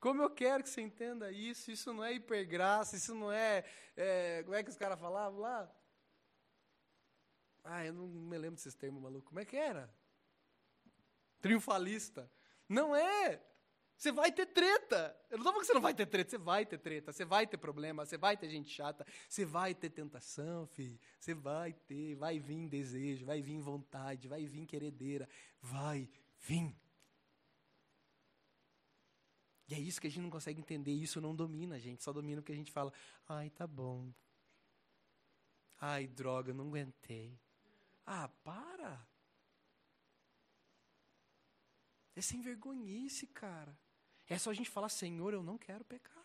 Como eu quero que você entenda isso, isso não é hipergraça, isso não é, é como é que os caras falavam lá? Ah, eu não me lembro desses termos malucos. Como é que era? Triunfalista. Não é. Você vai ter treta. Eu não estou falando que você não vai ter treta. Você vai ter treta. Você vai ter problema. Você vai ter gente chata. Você vai ter tentação, filho. Você vai ter. Vai vir desejo. Vai vir vontade. Vai vir queredeira. Vai vir. E é isso que a gente não consegue entender, isso não domina a gente, só domina porque a gente fala, ai, tá bom. Ai, droga, não aguentei. Ah, para! É sem vergonhice, cara. É só a gente falar, Senhor, eu não quero pecar.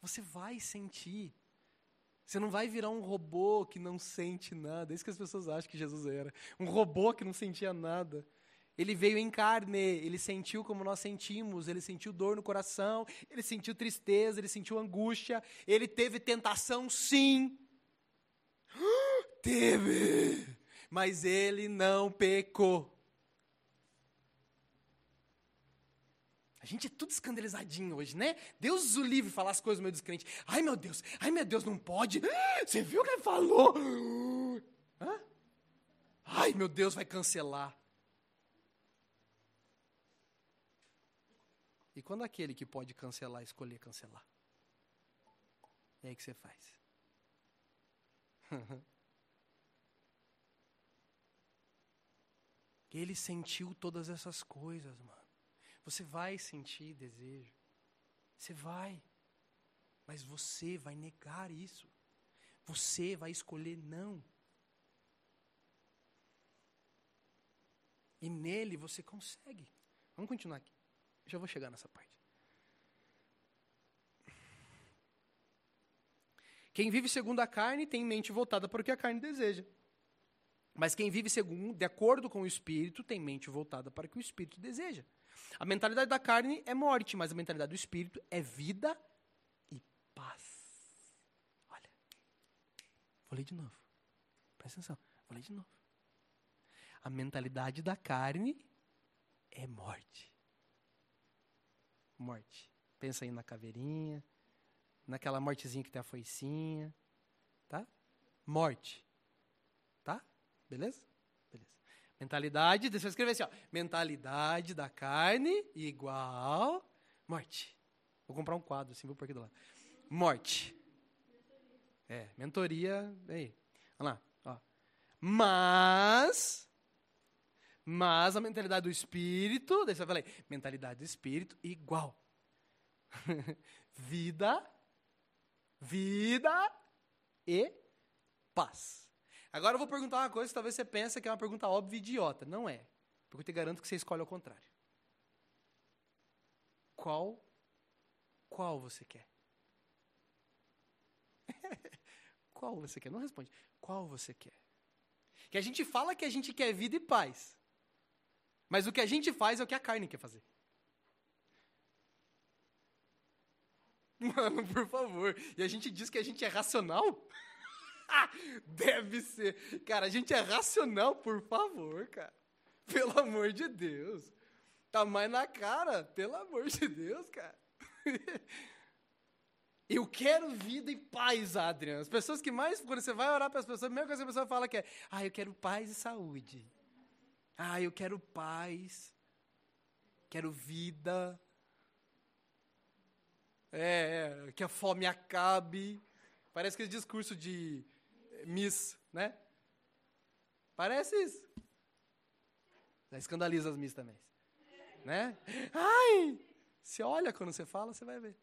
Você vai sentir. Você não vai virar um robô que não sente nada. É isso que as pessoas acham que Jesus era. Um robô que não sentia nada. Ele veio em carne, ele sentiu como nós sentimos, ele sentiu dor no coração, ele sentiu tristeza, ele sentiu angústia, ele teve tentação, sim. Teve, mas ele não pecou. A gente é tudo escandalizadinho hoje, né? Deus o livre falar as coisas do meio dos crentes. Ai meu Deus, ai meu Deus, não pode. Você viu o que ele falou? Hã? Ai meu Deus, vai cancelar. E quando aquele que pode cancelar escolher cancelar? E aí que você faz? Ele sentiu todas essas coisas, mano. Você vai sentir desejo. Você vai. Mas você vai negar isso. Você vai escolher não. E nele você consegue. Vamos continuar aqui. Já vou chegar nessa parte. Quem vive segundo a carne tem mente voltada para o que a carne deseja. Mas quem vive segundo, de acordo com o espírito, tem mente voltada para o que o espírito deseja. A mentalidade da carne é morte, mas a mentalidade do espírito é vida e paz. Olha. Vou ler de novo. Presta atenção. Vou ler de novo. A mentalidade da carne é morte morte. Pensa aí na caveirinha, naquela mortezinha que tem a foicinha, tá? Morte. Tá? Beleza? Mentalidade, deixa eu escrever assim, ó. Mentalidade da carne igual morte. Vou comprar um quadro assim, vou por aqui do lado. Morte. É, mentoria, aí. Vamos lá, ó. Mas mas a mentalidade do espírito, daí você fala aí, mentalidade do espírito igual. vida, vida e paz. Agora eu vou perguntar uma coisa que talvez você pense que é uma pergunta óbvia e idiota. Não é. Porque eu te garanto que você escolhe ao contrário. Qual, qual você quer? qual você quer? Não responde. Qual você quer? Que a gente fala que a gente quer vida e paz. Mas o que a gente faz é o que a carne quer fazer. Mano, por favor. E a gente diz que a gente é racional? Deve ser. Cara, a gente é racional, por favor, cara. Pelo amor de Deus. Tá mais na cara, pelo amor de Deus, cara. Eu quero vida e paz, Adrian. As pessoas que mais, quando você vai orar para as pessoas, a mesma coisa que a pessoa fala que é, ah, eu quero paz e saúde. Ah, eu quero paz. Quero vida. É, é que a fome acabe. Parece aquele discurso de Miss, né? Parece isso. Já escandaliza as Miss também. Né? Ai! Você olha quando você fala, você vai ver.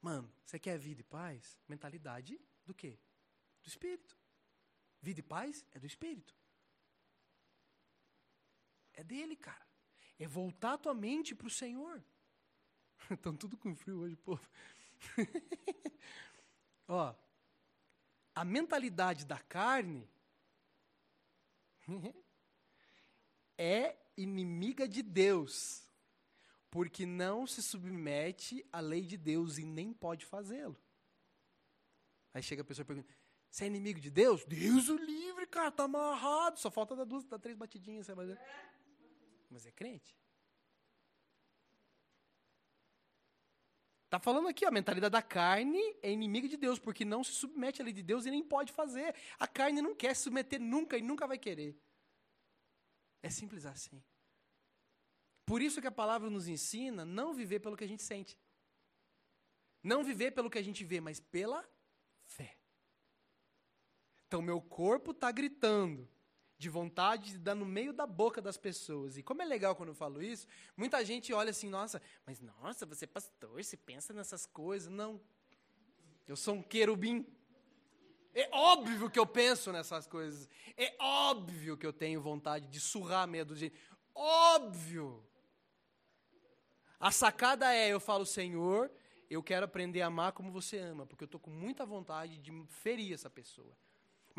Mano, você quer vida e paz? Mentalidade do quê? Do Espírito. Vida e paz é do Espírito. É dele, cara. É voltar a tua mente para o Senhor. Estão tudo com frio hoje, povo. Ó, a mentalidade da carne é inimiga de Deus porque não se submete à lei de Deus e nem pode fazê-lo. Aí chega a pessoa e pergunta: Você é inimigo de Deus? Deus o livre, cara, tá amarrado. Só falta dar duas, dar três batidinhas, dizer. Mas é crente. Tá falando aqui, a mentalidade da carne é inimiga de Deus, porque não se submete à lei de Deus e nem pode fazer. A carne não quer se submeter nunca e nunca vai querer. É simples assim. Por isso que a palavra nos ensina não viver pelo que a gente sente. Não viver pelo que a gente vê, mas pela fé. Então, meu corpo está gritando de vontade de dar no meio da boca das pessoas. E como é legal quando eu falo isso, muita gente olha assim, nossa, mas nossa, você é pastor, você pensa nessas coisas. Não. Eu sou um querubim. É óbvio que eu penso nessas coisas. É óbvio que eu tenho vontade de surrar meia do gente. Óbvio. A sacada é, eu falo, Senhor, eu quero aprender a amar como você ama, porque eu estou com muita vontade de ferir essa pessoa.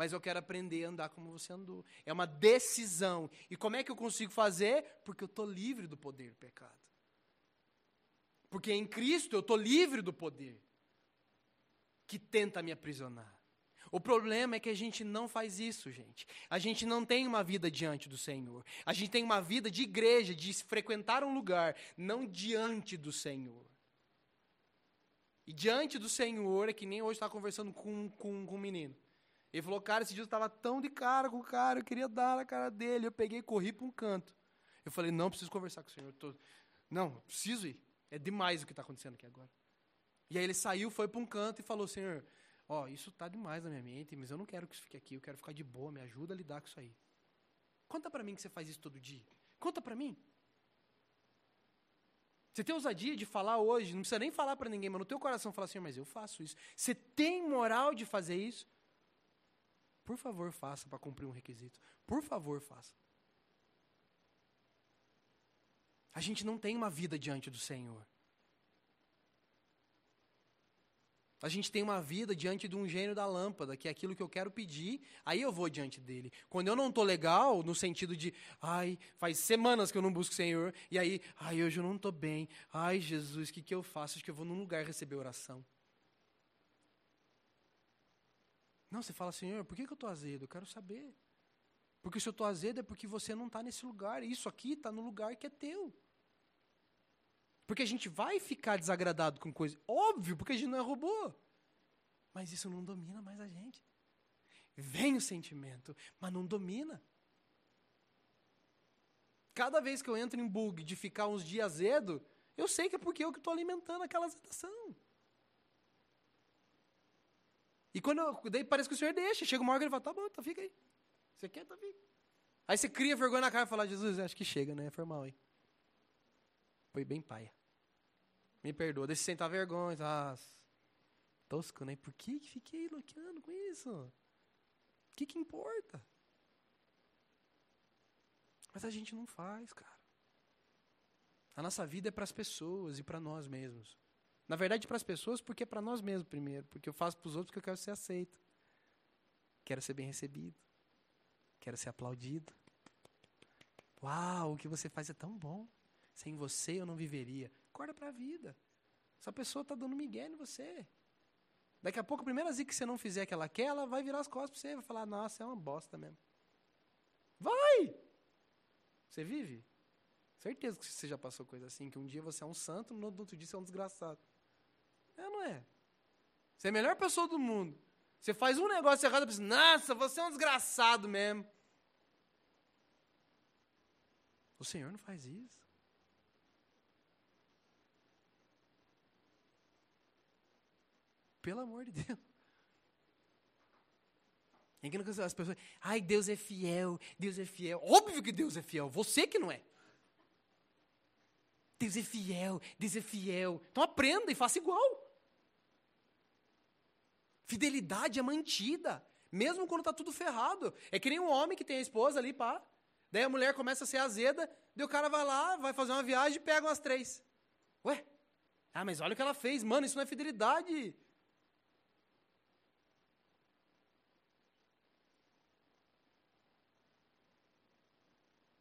Mas eu quero aprender a andar como você andou. É uma decisão. E como é que eu consigo fazer? Porque eu estou livre do poder do pecado. Porque em Cristo eu estou livre do poder que tenta me aprisionar. O problema é que a gente não faz isso, gente. A gente não tem uma vida diante do Senhor. A gente tem uma vida de igreja, de frequentar um lugar, não diante do Senhor. E diante do Senhor, é que nem hoje estava conversando com, com, com um menino. Ele falou, cara, esse dia eu estava tão de cara com o cara, eu queria dar na cara dele. Eu peguei e corri para um canto. Eu falei, não, preciso conversar com o Senhor. Tô... Não, preciso ir. É demais o que está acontecendo aqui agora. E aí ele saiu, foi para um canto e falou, Senhor, ó, isso tá demais na minha mente, mas eu não quero que isso fique aqui, eu quero ficar de boa, me ajuda a lidar com isso aí. Conta para mim que você faz isso todo dia. Conta para mim. Você tem ousadia de falar hoje, não precisa nem falar para ninguém, mas no teu coração fala assim, mas eu faço isso. Você tem moral de fazer isso? Por favor, faça para cumprir um requisito. Por favor, faça. A gente não tem uma vida diante do Senhor. A gente tem uma vida diante de um gênio da lâmpada, que é aquilo que eu quero pedir, aí eu vou diante dele. Quando eu não estou legal, no sentido de, ai, faz semanas que eu não busco o Senhor, e aí, ai, hoje eu não estou bem, ai, Jesus, o que, que eu faço? Acho que eu vou num lugar receber oração. Não, você fala, Senhor, por que, que eu estou azedo? Eu quero saber. Porque se eu estou azedo é porque você não está nesse lugar, isso aqui está no lugar que é teu. Porque a gente vai ficar desagradado com coisas. Óbvio, porque a gente não é robô. Mas isso não domina mais a gente. Vem o sentimento, mas não domina. Cada vez que eu entro em bug de ficar uns dias azedo, eu sei que é porque eu que estou alimentando aquela azedação. E quando eu, daí parece que o senhor deixa, chega uma hora que ele fala, tá bom, tá, fica aí. Você quer, tá, fica. Aí você cria vergonha na cara e fala, Jesus, acho que chega, né? Foi mal aí. Foi bem paia. Me perdoa. Deixa eu sentar vergonha. Ah, tosco, né? Por que fiquei bloqueando com isso? O que, que importa? Mas a gente não faz, cara. A nossa vida é para as pessoas e para nós mesmos. Na verdade, para as pessoas, porque é para nós mesmos primeiro. Porque eu faço para os outros porque eu quero ser aceito. Quero ser bem recebido. Quero ser aplaudido. Uau, o que você faz é tão bom. Sem você eu não viveria. Acorda para a vida. Essa pessoa está dando migué em você. Daqui a pouco, a primeira zica que você não fizer aquela quer, ela vai virar as costas para você e vai falar, nossa, é uma bosta mesmo. Vai! Você vive? Certeza que você já passou coisa assim, que um dia você é um santo, no outro dia você é um desgraçado. É ou não é? Você é a melhor pessoa do mundo. Você faz um negócio errado e pensa, nossa, você é um desgraçado mesmo. O Senhor não faz isso. Pelo amor de Deus. É que as pessoas, ai, Deus é fiel, Deus é fiel. Óbvio que Deus é fiel, você que não é. Deus é fiel, Deus é fiel. Então aprenda e faça igual. Fidelidade é mantida, mesmo quando está tudo ferrado. É que nem um homem que tem a esposa ali, pá. Daí a mulher começa a ser azeda, daí o cara vai lá, vai fazer uma viagem e pega umas três. Ué? Ah, mas olha o que ela fez. Mano, isso não é fidelidade.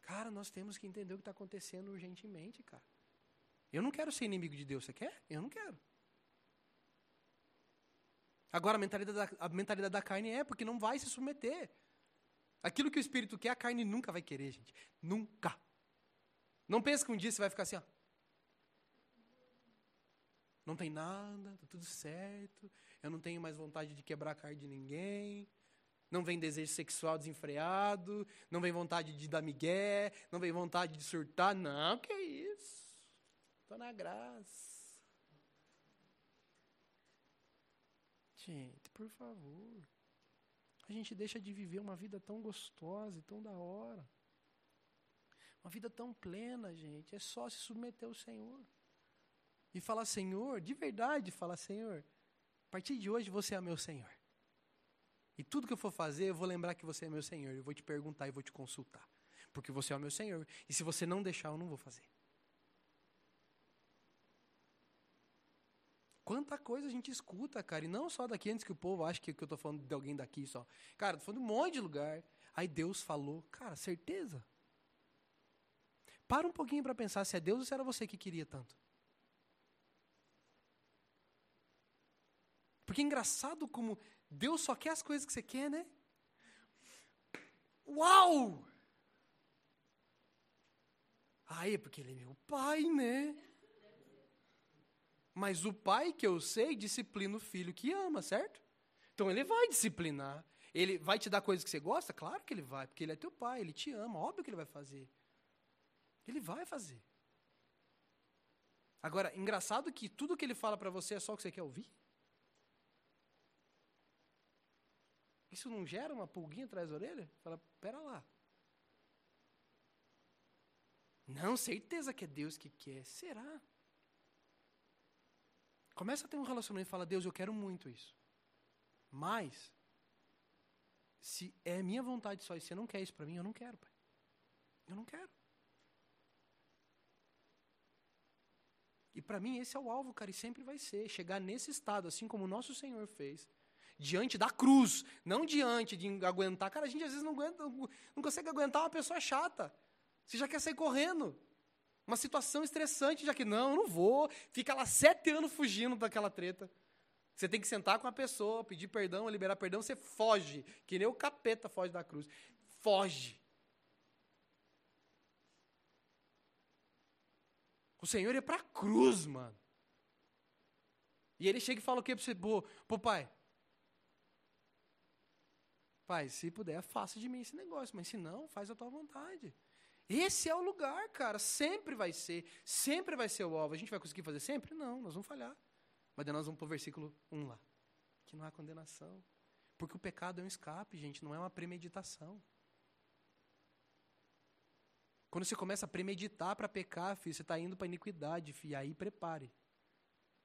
Cara, nós temos que entender o que está acontecendo urgentemente, cara. Eu não quero ser inimigo de Deus, você quer? Eu não quero. Agora, a mentalidade, da, a mentalidade da carne é porque não vai se submeter. Aquilo que o Espírito quer, a carne nunca vai querer, gente. Nunca. Não pense que um dia você vai ficar assim, ó. Não tem nada, tá tudo certo. Eu não tenho mais vontade de quebrar a carne de ninguém. Não vem desejo sexual desenfreado. Não vem vontade de dar migué. Não vem vontade de surtar. Não, que isso. Estou na graça. Gente, por favor. A gente deixa de viver uma vida tão gostosa e tão da hora. Uma vida tão plena, gente. É só se submeter ao Senhor. E falar, Senhor, de verdade, falar, Senhor, a partir de hoje você é meu Senhor. E tudo que eu for fazer, eu vou lembrar que você é meu Senhor. Eu vou te perguntar e vou te consultar. Porque você é o meu Senhor. E se você não deixar, eu não vou fazer. Quanta coisa a gente escuta, cara. E não só daqui, antes que o povo ache que, que eu estou falando de alguém daqui só. Cara, estou falando de um monte de lugar. Aí Deus falou. Cara, certeza? Para um pouquinho para pensar se é Deus ou se era você que queria tanto. Porque é engraçado como Deus só quer as coisas que você quer, né? Uau! Aí, porque ele é meu pai, né? Mas o pai que eu sei disciplina o filho que ama, certo? Então ele vai disciplinar. Ele vai te dar coisas que você gosta? Claro que ele vai, porque ele é teu pai, ele te ama, óbvio que ele vai fazer. Ele vai fazer. Agora, engraçado que tudo que ele fala para você é só o que você quer ouvir. Isso não gera uma pulguinha atrás da orelha? Fala, pera lá. Não, certeza que é Deus que quer. Será? Começa a ter um relacionamento e fala, Deus, eu quero muito isso. Mas, se é minha vontade só e você não quer isso para mim, eu não quero, pai. Eu não quero. E para mim esse é o alvo, cara, e sempre vai ser. Chegar nesse estado, assim como o nosso Senhor fez, diante da cruz, não diante de aguentar. Cara, a gente às vezes não, aguenta, não consegue aguentar uma pessoa chata. Você já quer sair correndo. Uma situação estressante, já que não, eu não vou. Fica lá sete anos fugindo daquela treta. Você tem que sentar com a pessoa, pedir perdão, liberar perdão, você foge. Que nem o capeta foge da cruz. Foge. O Senhor é para a cruz, mano. E ele chega e fala o quê para você? Pô, pô, pai, Pai, se puder, faça de mim esse negócio, mas se não, faz a tua vontade. Esse é o lugar, cara. Sempre vai ser. Sempre vai ser o alvo. A gente vai conseguir fazer sempre? Não, nós vamos falhar. Mas daí nós vamos para o versículo 1 lá. Que não há condenação. Porque o pecado é um escape, gente, não é uma premeditação. Quando você começa a premeditar para pecar, filho, você está indo para a iniquidade, filho. Aí prepare.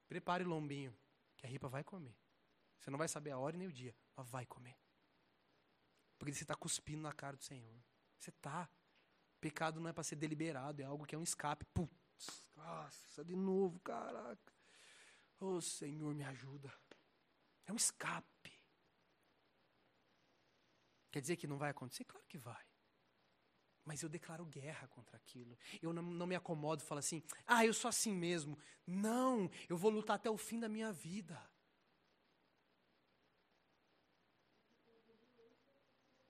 Prepare o lombinho, que a ripa vai comer. Você não vai saber a hora nem o dia, mas vai comer. Porque você está cuspindo na cara do Senhor. Você está. Pecado não é para ser deliberado, é algo que é um escape. Putz, nossa, de novo, caraca. Oh, Senhor, me ajuda. É um escape. Quer dizer que não vai acontecer? Claro que vai. Mas eu declaro guerra contra aquilo. Eu não, não me acomodo e falo assim, ah, eu sou assim mesmo. Não, eu vou lutar até o fim da minha vida.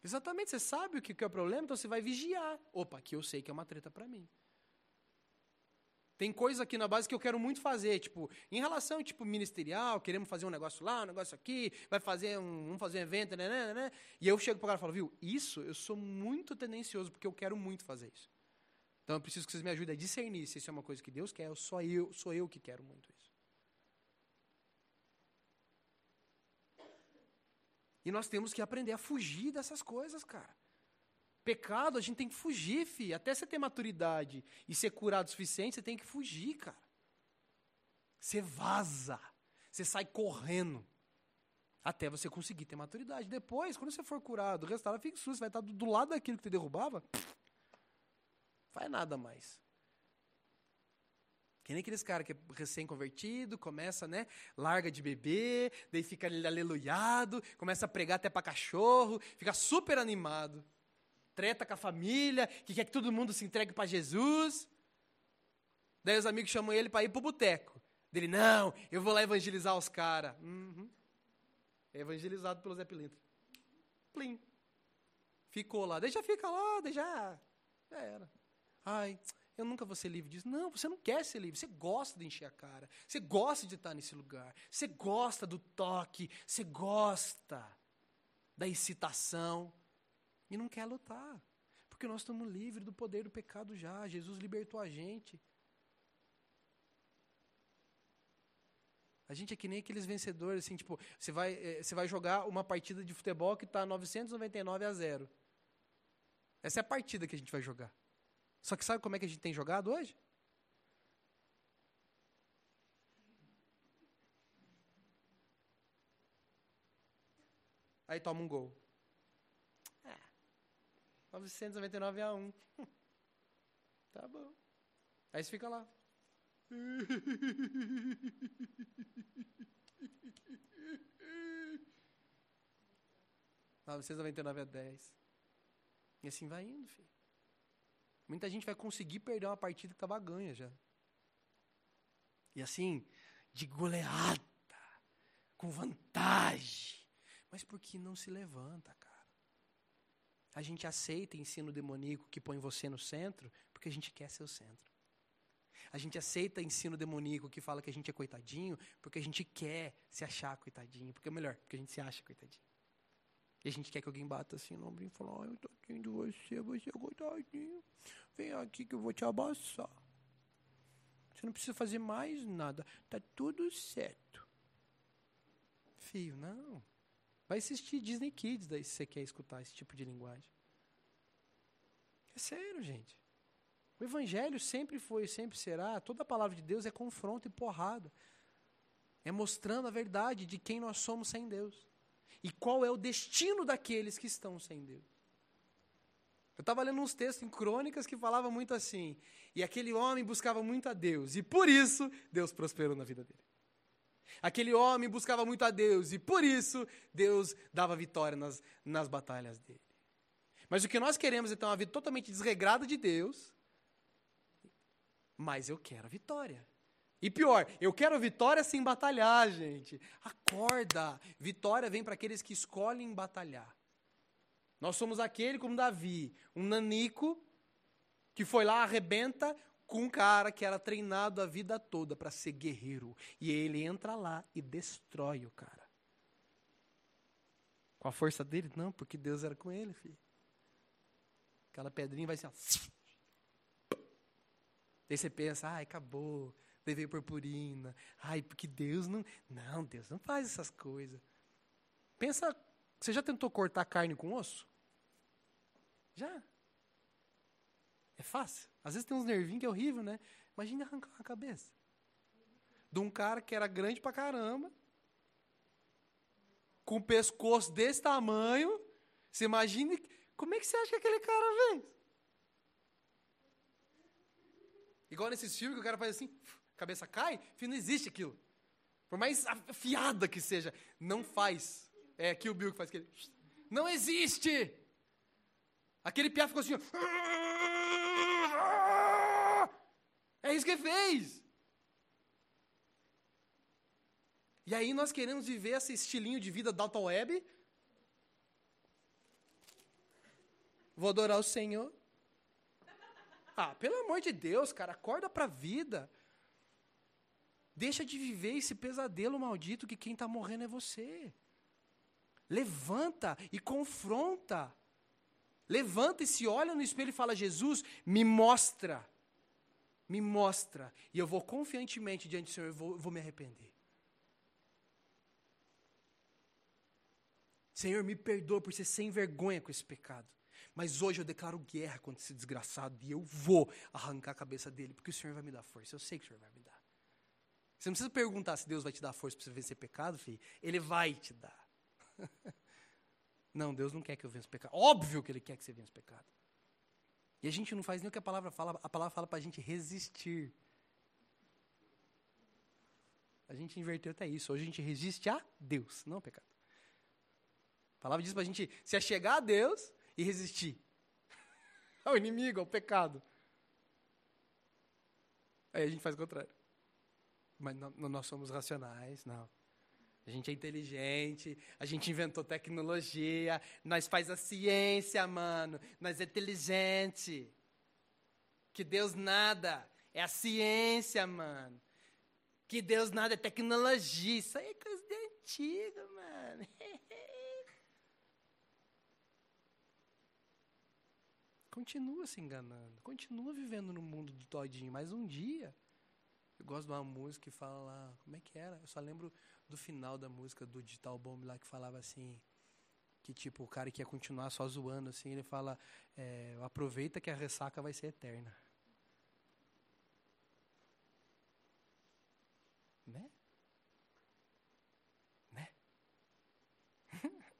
Exatamente, você sabe o que é o problema, então você vai vigiar. Opa, aqui eu sei que é uma treta para mim. Tem coisa aqui na base que eu quero muito fazer, tipo, em relação, tipo, ministerial, queremos fazer um negócio lá, um negócio aqui, vai fazer um, vamos fazer um evento, né, né, né. E eu chego pro cara e falo, viu, isso eu sou muito tendencioso, porque eu quero muito fazer isso. Então eu preciso que vocês me ajudem a discernir se isso é uma coisa que Deus quer, ou só eu, sou eu que quero muito isso. E nós temos que aprender a fugir dessas coisas, cara. Pecado, a gente tem que fugir, fi. Até você ter maturidade e ser curado o suficiente, você tem que fugir, cara. Você vaza. Você sai correndo. Até você conseguir ter maturidade. Depois, quando você for curado, o resultado fica sujo. Você vai estar do, do lado daquilo que te derrubava. Faz nada mais. Que nem aqueles caras que é recém-convertido, começa, né? Larga de beber, daí fica aleluiado, começa a pregar até para cachorro, fica super animado treta com a família, que quer que todo mundo se entregue para Jesus. Daí os amigos chamam ele para ir para o boteco. Dele, não, eu vou lá evangelizar os caras. Uhum. É evangelizado pelo Zé Pilintra. Plim. Ficou lá. Deixa fica lá, deixa. Já era. Ai, eu nunca vou ser livre disso. Não, você não quer ser livre. Você gosta de encher a cara. Você gosta de estar nesse lugar. Você gosta do toque. Você gosta da excitação e não quer lutar. Porque nós estamos livres do poder do pecado já. Jesus libertou a gente. A gente é que nem aqueles vencedores, assim, tipo, você vai, eh, você vai jogar uma partida de futebol que está 999 a 0. Essa é a partida que a gente vai jogar. Só que sabe como é que a gente tem jogado hoje? Aí toma um gol. 999 a 1. tá bom. Aí você fica lá. 999 a 10. E assim vai indo, filho. Muita gente vai conseguir perder uma partida que estava ganha já. E assim, de goleada, com vantagem. Mas porque não se levanta, cara. A gente aceita ensino demoníaco que põe você no centro porque a gente quer ser o centro. A gente aceita ensino demoníaco que fala que a gente é coitadinho porque a gente quer se achar coitadinho. Porque é melhor, porque a gente se acha coitadinho. E a gente quer que alguém bata assim no ombro e fale, oh, eu tô de você, você é coitadinho. Vem aqui que eu vou te abraçar. Você não precisa fazer mais nada. Tá tudo certo. Filho, não. Vai assistir Disney Kids daí se você quer escutar esse tipo de linguagem. É sério, gente. O evangelho sempre foi, sempre será, toda a palavra de Deus é confronto e porrada. É mostrando a verdade de quem nós somos sem Deus. E qual é o destino daqueles que estão sem Deus. Eu estava lendo uns textos em crônicas que falavam muito assim. E aquele homem buscava muito a Deus. E por isso, Deus prosperou na vida dele. Aquele homem buscava muito a Deus e por isso Deus dava vitória nas, nas batalhas dele. Mas o que nós queremos é ter uma vida totalmente desregrada de Deus, mas eu quero a vitória. E pior, eu quero vitória sem batalhar, gente. Acorda! Vitória vem para aqueles que escolhem batalhar. Nós somos aquele como Davi, um nanico que foi lá, arrebenta com um cara que era treinado a vida toda para ser guerreiro. E ele entra lá e destrói o cara. Com a força dele? Não, porque Deus era com ele, filho. Aquela pedrinha vai assim, ó. Daí você pensa, ai, acabou, levei purpurina. Ai, porque Deus não. Não, Deus não faz essas coisas. Pensa, você já tentou cortar carne com osso? Já? É fácil. Às vezes tem uns nervinhos que é horrível, né? Imagina arrancar a cabeça. De um cara que era grande pra caramba, com o pescoço desse tamanho. Você imagina. Como é que você acha que aquele cara vem? Igual nesses filmes que o cara faz assim, cabeça cai, não existe aquilo. Por mais afiada que seja, não faz. É que o Bill que faz aquele. Não existe! Aquele piá ficou assim. É isso que ele fez! E aí nós queremos viver esse estilinho de vida da web. Vou adorar o Senhor. Ah, pelo amor de Deus, cara, acorda pra vida. Deixa de viver esse pesadelo maldito que quem está morrendo é você. Levanta e confronta. Levanta e se olha no espelho e fala: Jesus, me mostra. Me mostra. E eu vou confiantemente diante do Senhor, eu vou, vou me arrepender. Senhor, me perdoa por ser sem vergonha com esse pecado. Mas hoje eu declaro guerra contra esse desgraçado e eu vou arrancar a cabeça dele, porque o Senhor vai me dar força. Eu sei que o Senhor vai me dar. Você não precisa perguntar se Deus vai te dar força para você vencer pecado, filho. Ele vai te dar. Não, Deus não quer que eu vença o pecado. Óbvio que Ele quer que você vença o pecado. E a gente não faz nem o que a palavra fala. A palavra fala para a gente resistir. A gente inverteu até isso. Hoje a gente resiste a Deus, não ao pecado. A palavra diz para a gente se achegar a Deus e resistir ao inimigo, ao pecado. Aí a gente faz o contrário. Mas não, nós somos racionais, não. A gente é inteligente, a gente inventou tecnologia, nós faz a ciência, mano, nós é inteligente. Que Deus nada, é a ciência, mano. Que Deus nada é tecnologia, isso aí é coisa de antiga, mano. continua se enganando, continua vivendo no mundo do todinho, mas um dia eu gosto de uma música que fala lá, como é que era? Eu só lembro do final da música do Digital Bomb lá que falava assim, que tipo, o cara que ia continuar só zoando assim, ele fala, é, aproveita que a ressaca vai ser eterna. Né? Né?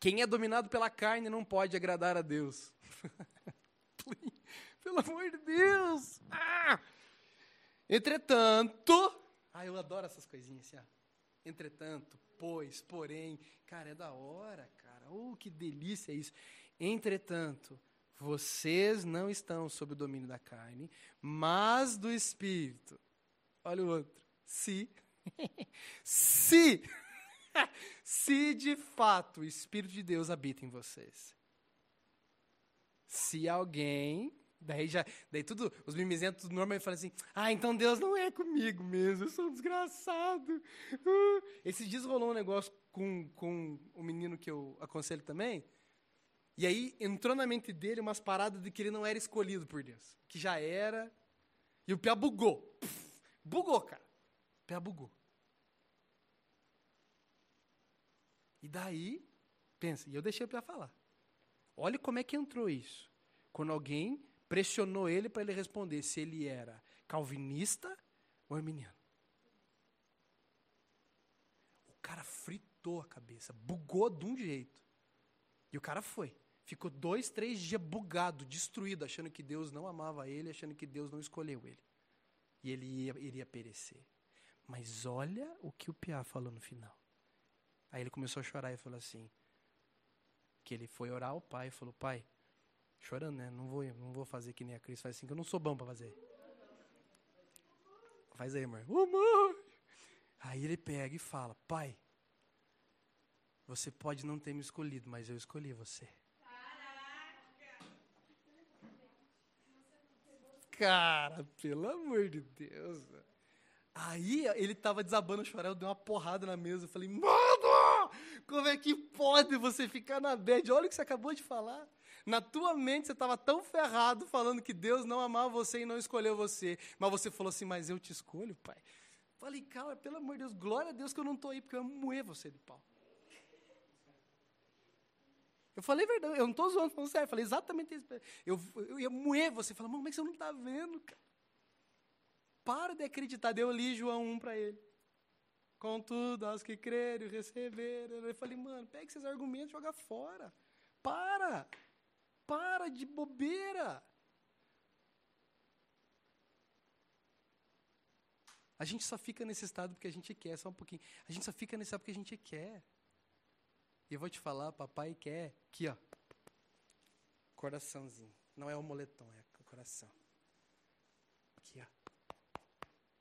Quem é dominado pela carne não pode agradar a Deus. Pelo amor de Deus! Ah! Entretanto, ah, eu adoro essas coisinhas assim. Entretanto, pois, porém, cara, é da hora, cara. Oh, que delícia isso. Entretanto, vocês não estão sob o domínio da carne, mas do Espírito. Olha o outro. Se, se, se de fato o Espírito de Deus habita em vocês. Se alguém Daí já, daí tudo, os mimizentos normalmente falam assim: ah, então Deus não é comigo mesmo, eu sou um desgraçado. Uh. Esses dias rolou um negócio com, com um menino que eu aconselho também, e aí entrou na mente dele umas paradas de que ele não era escolhido por Deus, que já era, e o pé bugou. Bugou, cara. O pé bugou. E daí, pensa, e eu deixei o pé falar. Olha como é que entrou isso. Quando alguém pressionou ele para ele responder se ele era calvinista ou arminiano. O cara fritou a cabeça, bugou de um jeito. E o cara foi. Ficou dois, três dias bugado, destruído, achando que Deus não amava ele, achando que Deus não escolheu ele. E ele ia, iria perecer. Mas olha o que o Piá falou no final. Aí ele começou a chorar e falou assim: que ele foi orar ao pai e falou: Pai, Chorando, né? Não vou, não vou fazer que nem a Cris faz assim, que eu não sou bom para fazer. Faz aí, amor. Amor! Aí ele pega e fala: Pai, você pode não ter me escolhido, mas eu escolhi você. Cara, pelo amor de Deus. Aí ele tava desabando a chorar, eu dei uma porrada na mesa. Eu falei, mano, como é que pode você ficar na bed? Olha o que você acabou de falar. Na tua mente você estava tão ferrado falando que Deus não amava você e não escolheu você. Mas você falou assim, mas eu te escolho, pai. Falei, cara, pelo amor de Deus, glória a Deus que eu não estou aí, porque eu ia moer você de pau. Eu falei verdade, eu não estou zoando, falando sério, eu falei exatamente isso. Eu, eu ia moer você, falando, como é que você não está vendo, cara? Para de acreditar. Deu li João 1 para ele. Contudo, aos que creram e receberam. Eu falei, mano, pega esses argumentos e joga fora. Para! Para de bobeira. A gente só fica nesse estado porque a gente quer, só um pouquinho. A gente só fica nesse estado porque a gente quer. E eu vou te falar, papai quer aqui, ó. Coraçãozinho. Não é o moletom, é o coração. aqui, ó.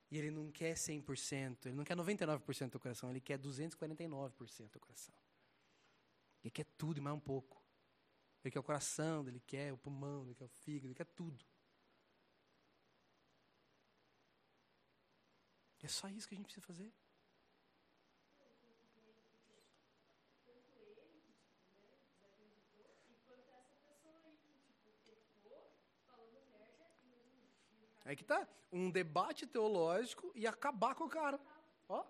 E ele não quer 100%, ele não quer 99% do coração, ele quer 249% do coração. Ele quer tudo e mais um pouco. Ele quer o coração, ele quer o pulmão, ele quer o fígado, ele quer tudo. É só isso que a gente precisa fazer. Aí que tá. Um debate teológico e acabar com o cara. Ó.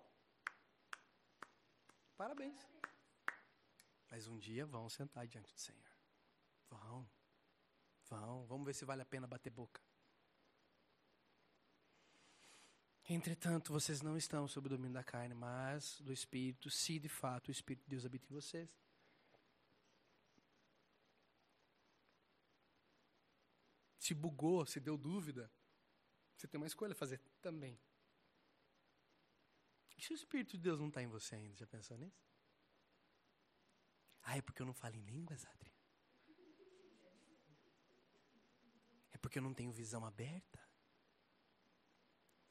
Parabéns. Mas um dia vão sentar diante do Senhor. Vão. Vão. Vamos ver se vale a pena bater boca. Entretanto, vocês não estão sob o domínio da carne, mas do Espírito, se de fato o Espírito de Deus habita em vocês. Se bugou, se deu dúvida, você tem uma escolha a fazer também. E se o Espírito de Deus não está em você ainda? Já pensou nisso? Ah, é porque eu não falo em línguas, Adri? Porque eu não tenho visão aberta?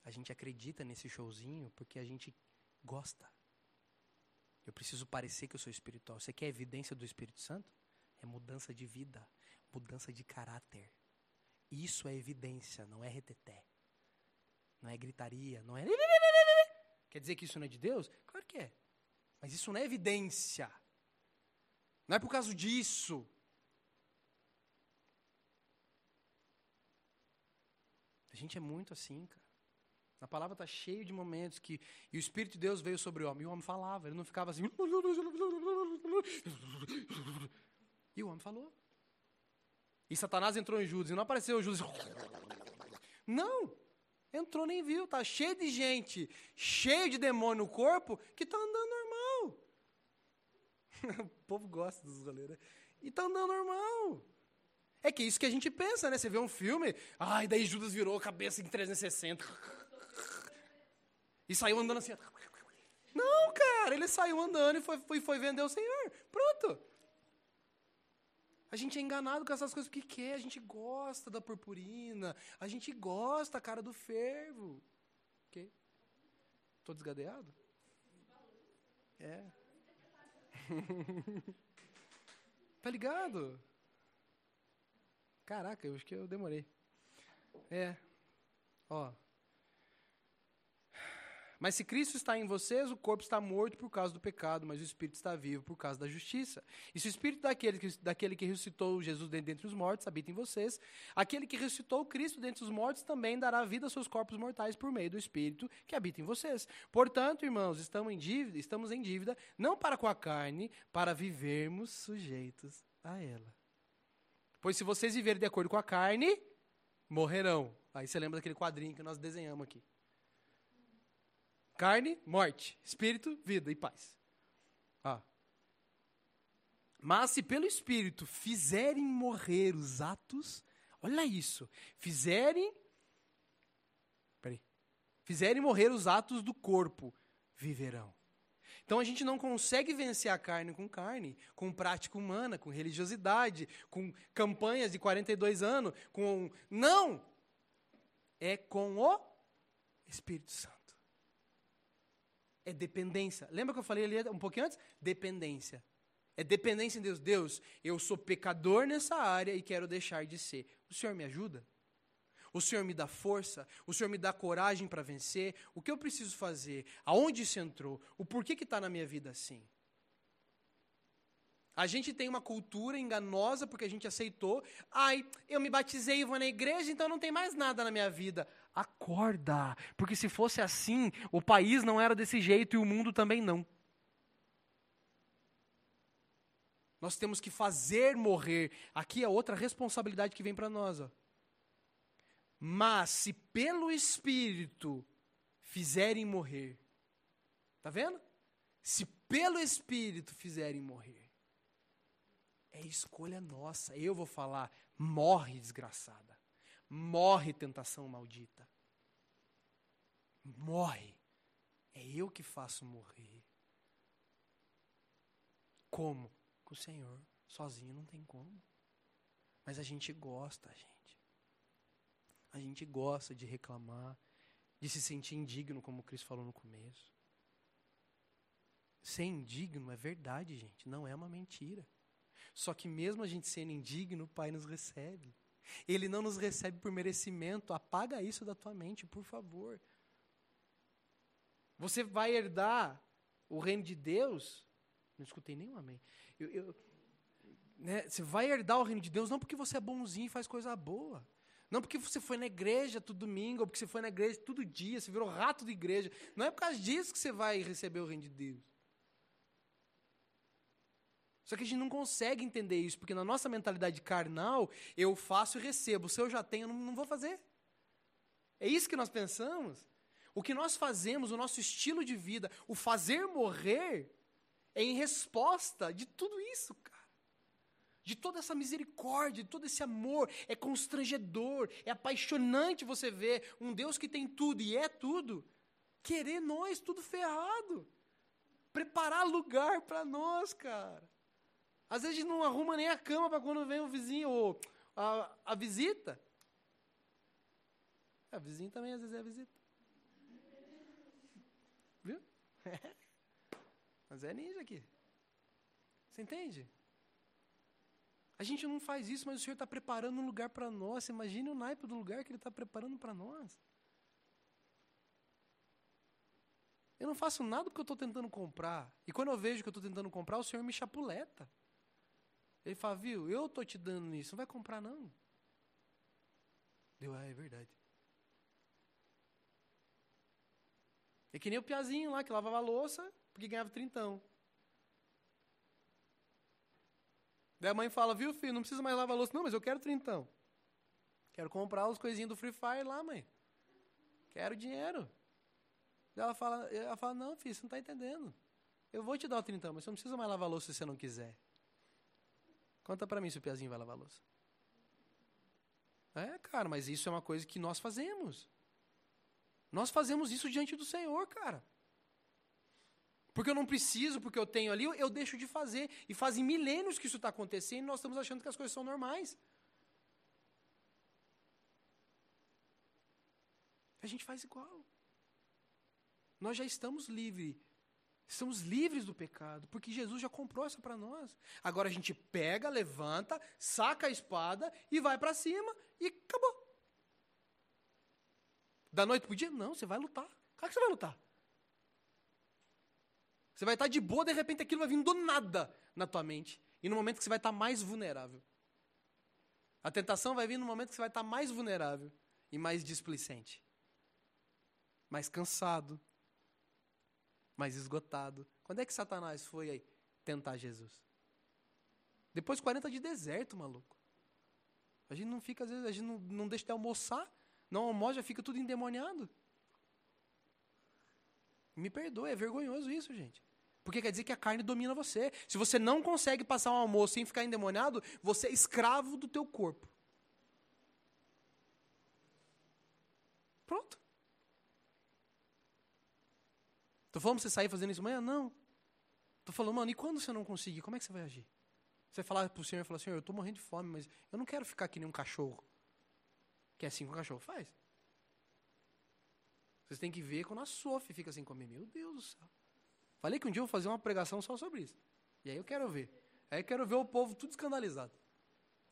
A gente acredita nesse showzinho porque a gente gosta. Eu preciso parecer que eu sou espiritual. Você quer evidência do Espírito Santo? É mudança de vida, mudança de caráter. Isso é evidência, não é reteté. Não é gritaria, não é. Quer dizer que isso não é de Deus? Claro que é. Mas isso não é evidência. Não é por causa disso. Gente é muito assim, cara. A palavra está cheia de momentos que e o Espírito de Deus veio sobre o homem. E o homem falava, ele não ficava assim. E o homem falou. E Satanás entrou em Judas e não apareceu Judas. Não! Entrou nem viu, tá cheio de gente, cheio de demônio no corpo, que tá andando normal. o povo gosta dos rolês, né? E tá andando normal. É que é isso que a gente pensa, né? Você vê um filme, ai, daí Judas virou a cabeça em 360. E saiu andando assim. Não, cara, ele saiu andando e foi, foi, foi vender o Senhor. Pronto. A gente é enganado com essas coisas porque quer, a gente gosta da purpurina, a gente gosta, cara, do fervo. Ok? Tô desgadeado? É. tá ligado? Caraca, eu acho que eu demorei. É. Ó, mas se Cristo está em vocês, o corpo está morto por causa do pecado, mas o espírito está vivo por causa da justiça. E se o espírito daquele que, daquele que ressuscitou Jesus dentre os mortos habita em vocês, aquele que ressuscitou Cristo dentre os mortos também dará vida aos seus corpos mortais por meio do espírito que habita em vocês. Portanto, irmãos, estamos em dívida, estamos em dívida não para com a carne, para vivermos sujeitos a ela. Pois se vocês viverem de acordo com a carne, morrerão. Aí você lembra daquele quadrinho que nós desenhamos aqui. Carne, morte. Espírito, vida e paz. Ah. Mas se pelo Espírito fizerem morrer os atos, olha isso, fizerem, peraí, fizerem morrer os atos do corpo, viverão. Então a gente não consegue vencer a carne com carne, com prática humana, com religiosidade, com campanhas de 42 anos, com não, é com o Espírito Santo é dependência. Lembra que eu falei ali um pouquinho antes? Dependência. É dependência em Deus. Deus, eu sou pecador nessa área e quero deixar de ser. O Senhor me ajuda? O Senhor me dá força? O Senhor me dá coragem para vencer? O que eu preciso fazer? Aonde isso entrou? O porquê que está na minha vida assim? A gente tem uma cultura enganosa porque a gente aceitou. Ai, eu me batizei e vou na igreja, então não tem mais nada na minha vida. Acorda, porque se fosse assim, o país não era desse jeito e o mundo também não. Nós temos que fazer morrer. Aqui é outra responsabilidade que vem para nós. Ó. Mas se pelo Espírito fizerem morrer, tá vendo? Se pelo Espírito fizerem morrer, é escolha nossa. Eu vou falar, morre desgraçada. Morre tentação maldita. Morre. É eu que faço morrer. Como? Com o Senhor. Sozinho não tem como. Mas a gente gosta, gente. A gente gosta de reclamar, de se sentir indigno, como o Cristo falou no começo. Ser indigno é verdade, gente, não é uma mentira. Só que mesmo a gente sendo indigno, o Pai nos recebe. Ele não nos recebe por merecimento. Apaga isso da tua mente, por favor. Você vai herdar o reino de Deus. Não escutei nenhum amém. Eu, eu, né, você vai herdar o reino de Deus não porque você é bonzinho e faz coisa boa. Não porque você foi na igreja todo domingo, ou porque você foi na igreja todo dia, você virou rato de igreja. Não é por causa disso que você vai receber o reino de Deus. Só que a gente não consegue entender isso, porque na nossa mentalidade carnal, eu faço e recebo. Se eu já tenho, eu não, não vou fazer. É isso que nós pensamos. O que nós fazemos, o nosso estilo de vida, o fazer morrer, é em resposta de tudo isso, cara. De toda essa misericórdia, de todo esse amor. É constrangedor, é apaixonante você ver um Deus que tem tudo e é tudo, querer nós tudo ferrado. Preparar lugar para nós, cara. Às vezes a gente não arruma nem a cama para quando vem o vizinho ou a, a visita. A vizinho também às vezes é a visita. Viu? Mas é ninja aqui. Você entende? A gente não faz isso, mas o Senhor está preparando um lugar para nós. Imagine o naipe do lugar que Ele está preparando para nós. Eu não faço nada porque eu estou tentando comprar. E quando eu vejo que eu estou tentando comprar, o Senhor me chapuleta. Ele fala, viu, eu tô te dando isso, não vai comprar não. Deu, ah, é verdade. É que nem o piazinho lá que lavava a louça porque ganhava trintão. Daí a mãe fala, viu filho, não precisa mais lavar louça. Não, mas eu quero trintão. Quero comprar os coisinhos do Free Fire lá, mãe. Quero dinheiro. Daí ela fala, ela fala, não filho, você não está entendendo. Eu vou te dar o trintão, mas você não precisa mais lavar louça se você não quiser. Conta para mim se o Piazinho vai lavar louça. É, cara, mas isso é uma coisa que nós fazemos. Nós fazemos isso diante do Senhor, cara. Porque eu não preciso, porque eu tenho ali, eu deixo de fazer. E fazem milênios que isso está acontecendo e nós estamos achando que as coisas são normais. A gente faz igual. Nós já estamos livres Estamos livres do pecado, porque Jesus já comprou isso para nós. Agora a gente pega, levanta, saca a espada e vai para cima e acabou. Da noite para o dia? Não, você vai lutar. Claro que você vai lutar. Você vai estar de boa, de repente aquilo vai vir do nada na tua mente. E no momento que você vai estar mais vulnerável. A tentação vai vir no momento que você vai estar mais vulnerável e mais displicente. Mais cansado, mais esgotado. Quando é que Satanás foi aí tentar Jesus? Depois de 40 de deserto, maluco. A gente não fica, às vezes, a gente não, não deixa de almoçar, não almoça, já fica tudo endemoniado. Me perdoe, é vergonhoso isso, gente. Porque quer dizer que a carne domina você. Se você não consegue passar um almoço sem ficar endemoniado, você é escravo do teu corpo. Pronto. Estou falando para você sair fazendo isso amanhã? Não. Estou falando, mano, e quando você não conseguir, como é que você vai agir? Você falar para o Senhor e falar, Senhor, eu estou morrendo de fome, mas eu não quero ficar que nem um cachorro. Que é assim que um cachorro faz. Vocês têm que ver quando a Sofia fica assim comigo. Meu Deus do céu. Falei que um dia eu vou fazer uma pregação só sobre isso. E aí eu quero ver. Aí eu quero ver o povo tudo escandalizado.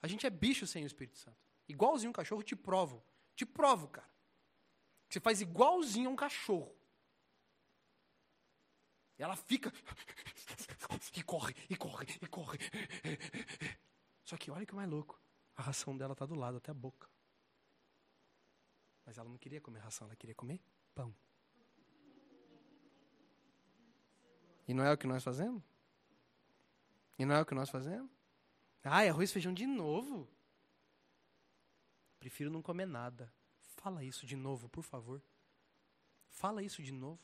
A gente é bicho sem o Espírito Santo. Igualzinho um cachorro, te provo. Te provo, cara. Você faz igualzinho a um cachorro. E ela fica. E corre, e corre, e corre. Só que olha que mais louco. A ração dela está do lado, até a boca. Mas ela não queria comer ração, ela queria comer pão. E não é o que nós fazemos? E não é o que nós fazemos? Ai, arroz e feijão de novo. Prefiro não comer nada. Fala isso de novo, por favor. Fala isso de novo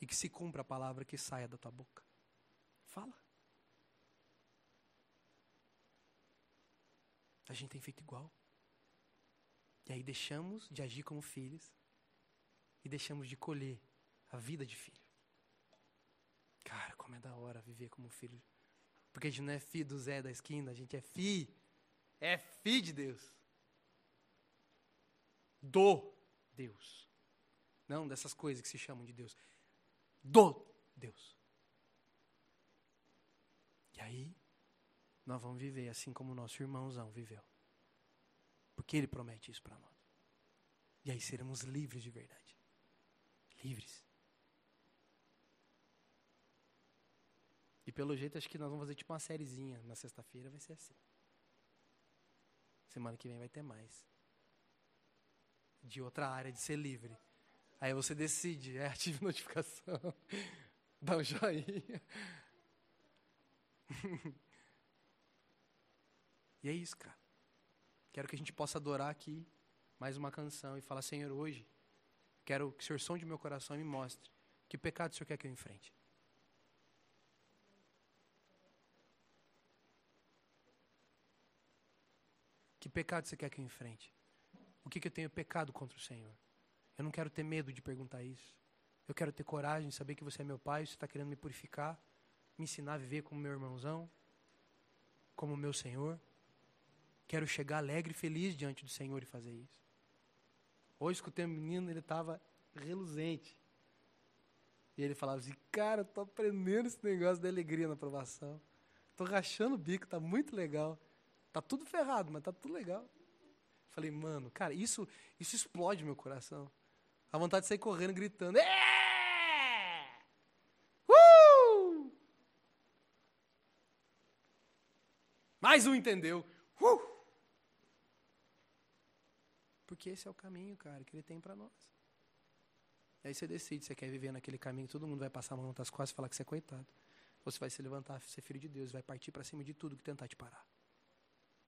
e que se cumpra a palavra que saia da tua boca. Fala. A gente tem feito igual. E aí deixamos de agir como filhos e deixamos de colher a vida de filho. Como é da hora viver como filho. Porque a gente não é filho do Zé da esquina, a gente é filho. É filho de Deus. do Deus. Não dessas coisas que se chamam de Deus. Do Deus. E aí, nós vamos viver assim como o nosso irmãozão viveu. Porque ele promete isso para nós. E aí seremos livres de verdade. Livres. E pelo jeito, acho que nós vamos fazer tipo uma sériezinha na sexta-feira, vai ser assim. Semana que vem vai ter mais. De outra área de ser livre. Aí você decide, é, ative notificação, dá um joinha. e é isso, cara. Quero que a gente possa adorar aqui mais uma canção e falar, Senhor, hoje quero que o Senhor sonde meu coração e me mostre que pecado o Senhor quer que eu enfrente. Que pecado você quer que eu enfrente? O que, que eu tenho pecado contra o Senhor? Eu não quero ter medo de perguntar isso. Eu quero ter coragem de saber que você é meu pai, você está querendo me purificar, me ensinar a viver como meu irmãozão, como meu Senhor. Quero chegar alegre e feliz diante do Senhor e fazer isso. Hoje escutei um menino, ele estava reluzente. E ele falava assim, cara, eu tô aprendendo esse negócio da alegria na aprovação. Tô rachando o bico, tá muito legal. Tá tudo ferrado, mas tá tudo legal. Falei, mano, cara, isso, isso explode meu coração. A vontade de sair correndo, gritando. É! Uh! Mais um entendeu. Uh! Porque esse é o caminho, cara, que ele tem para nós. E aí você decide você quer viver naquele caminho, todo mundo vai passar a mão nas costas e falar que você é coitado. Ou você vai se levantar, ser filho de Deus, vai partir para cima de tudo que tentar te parar.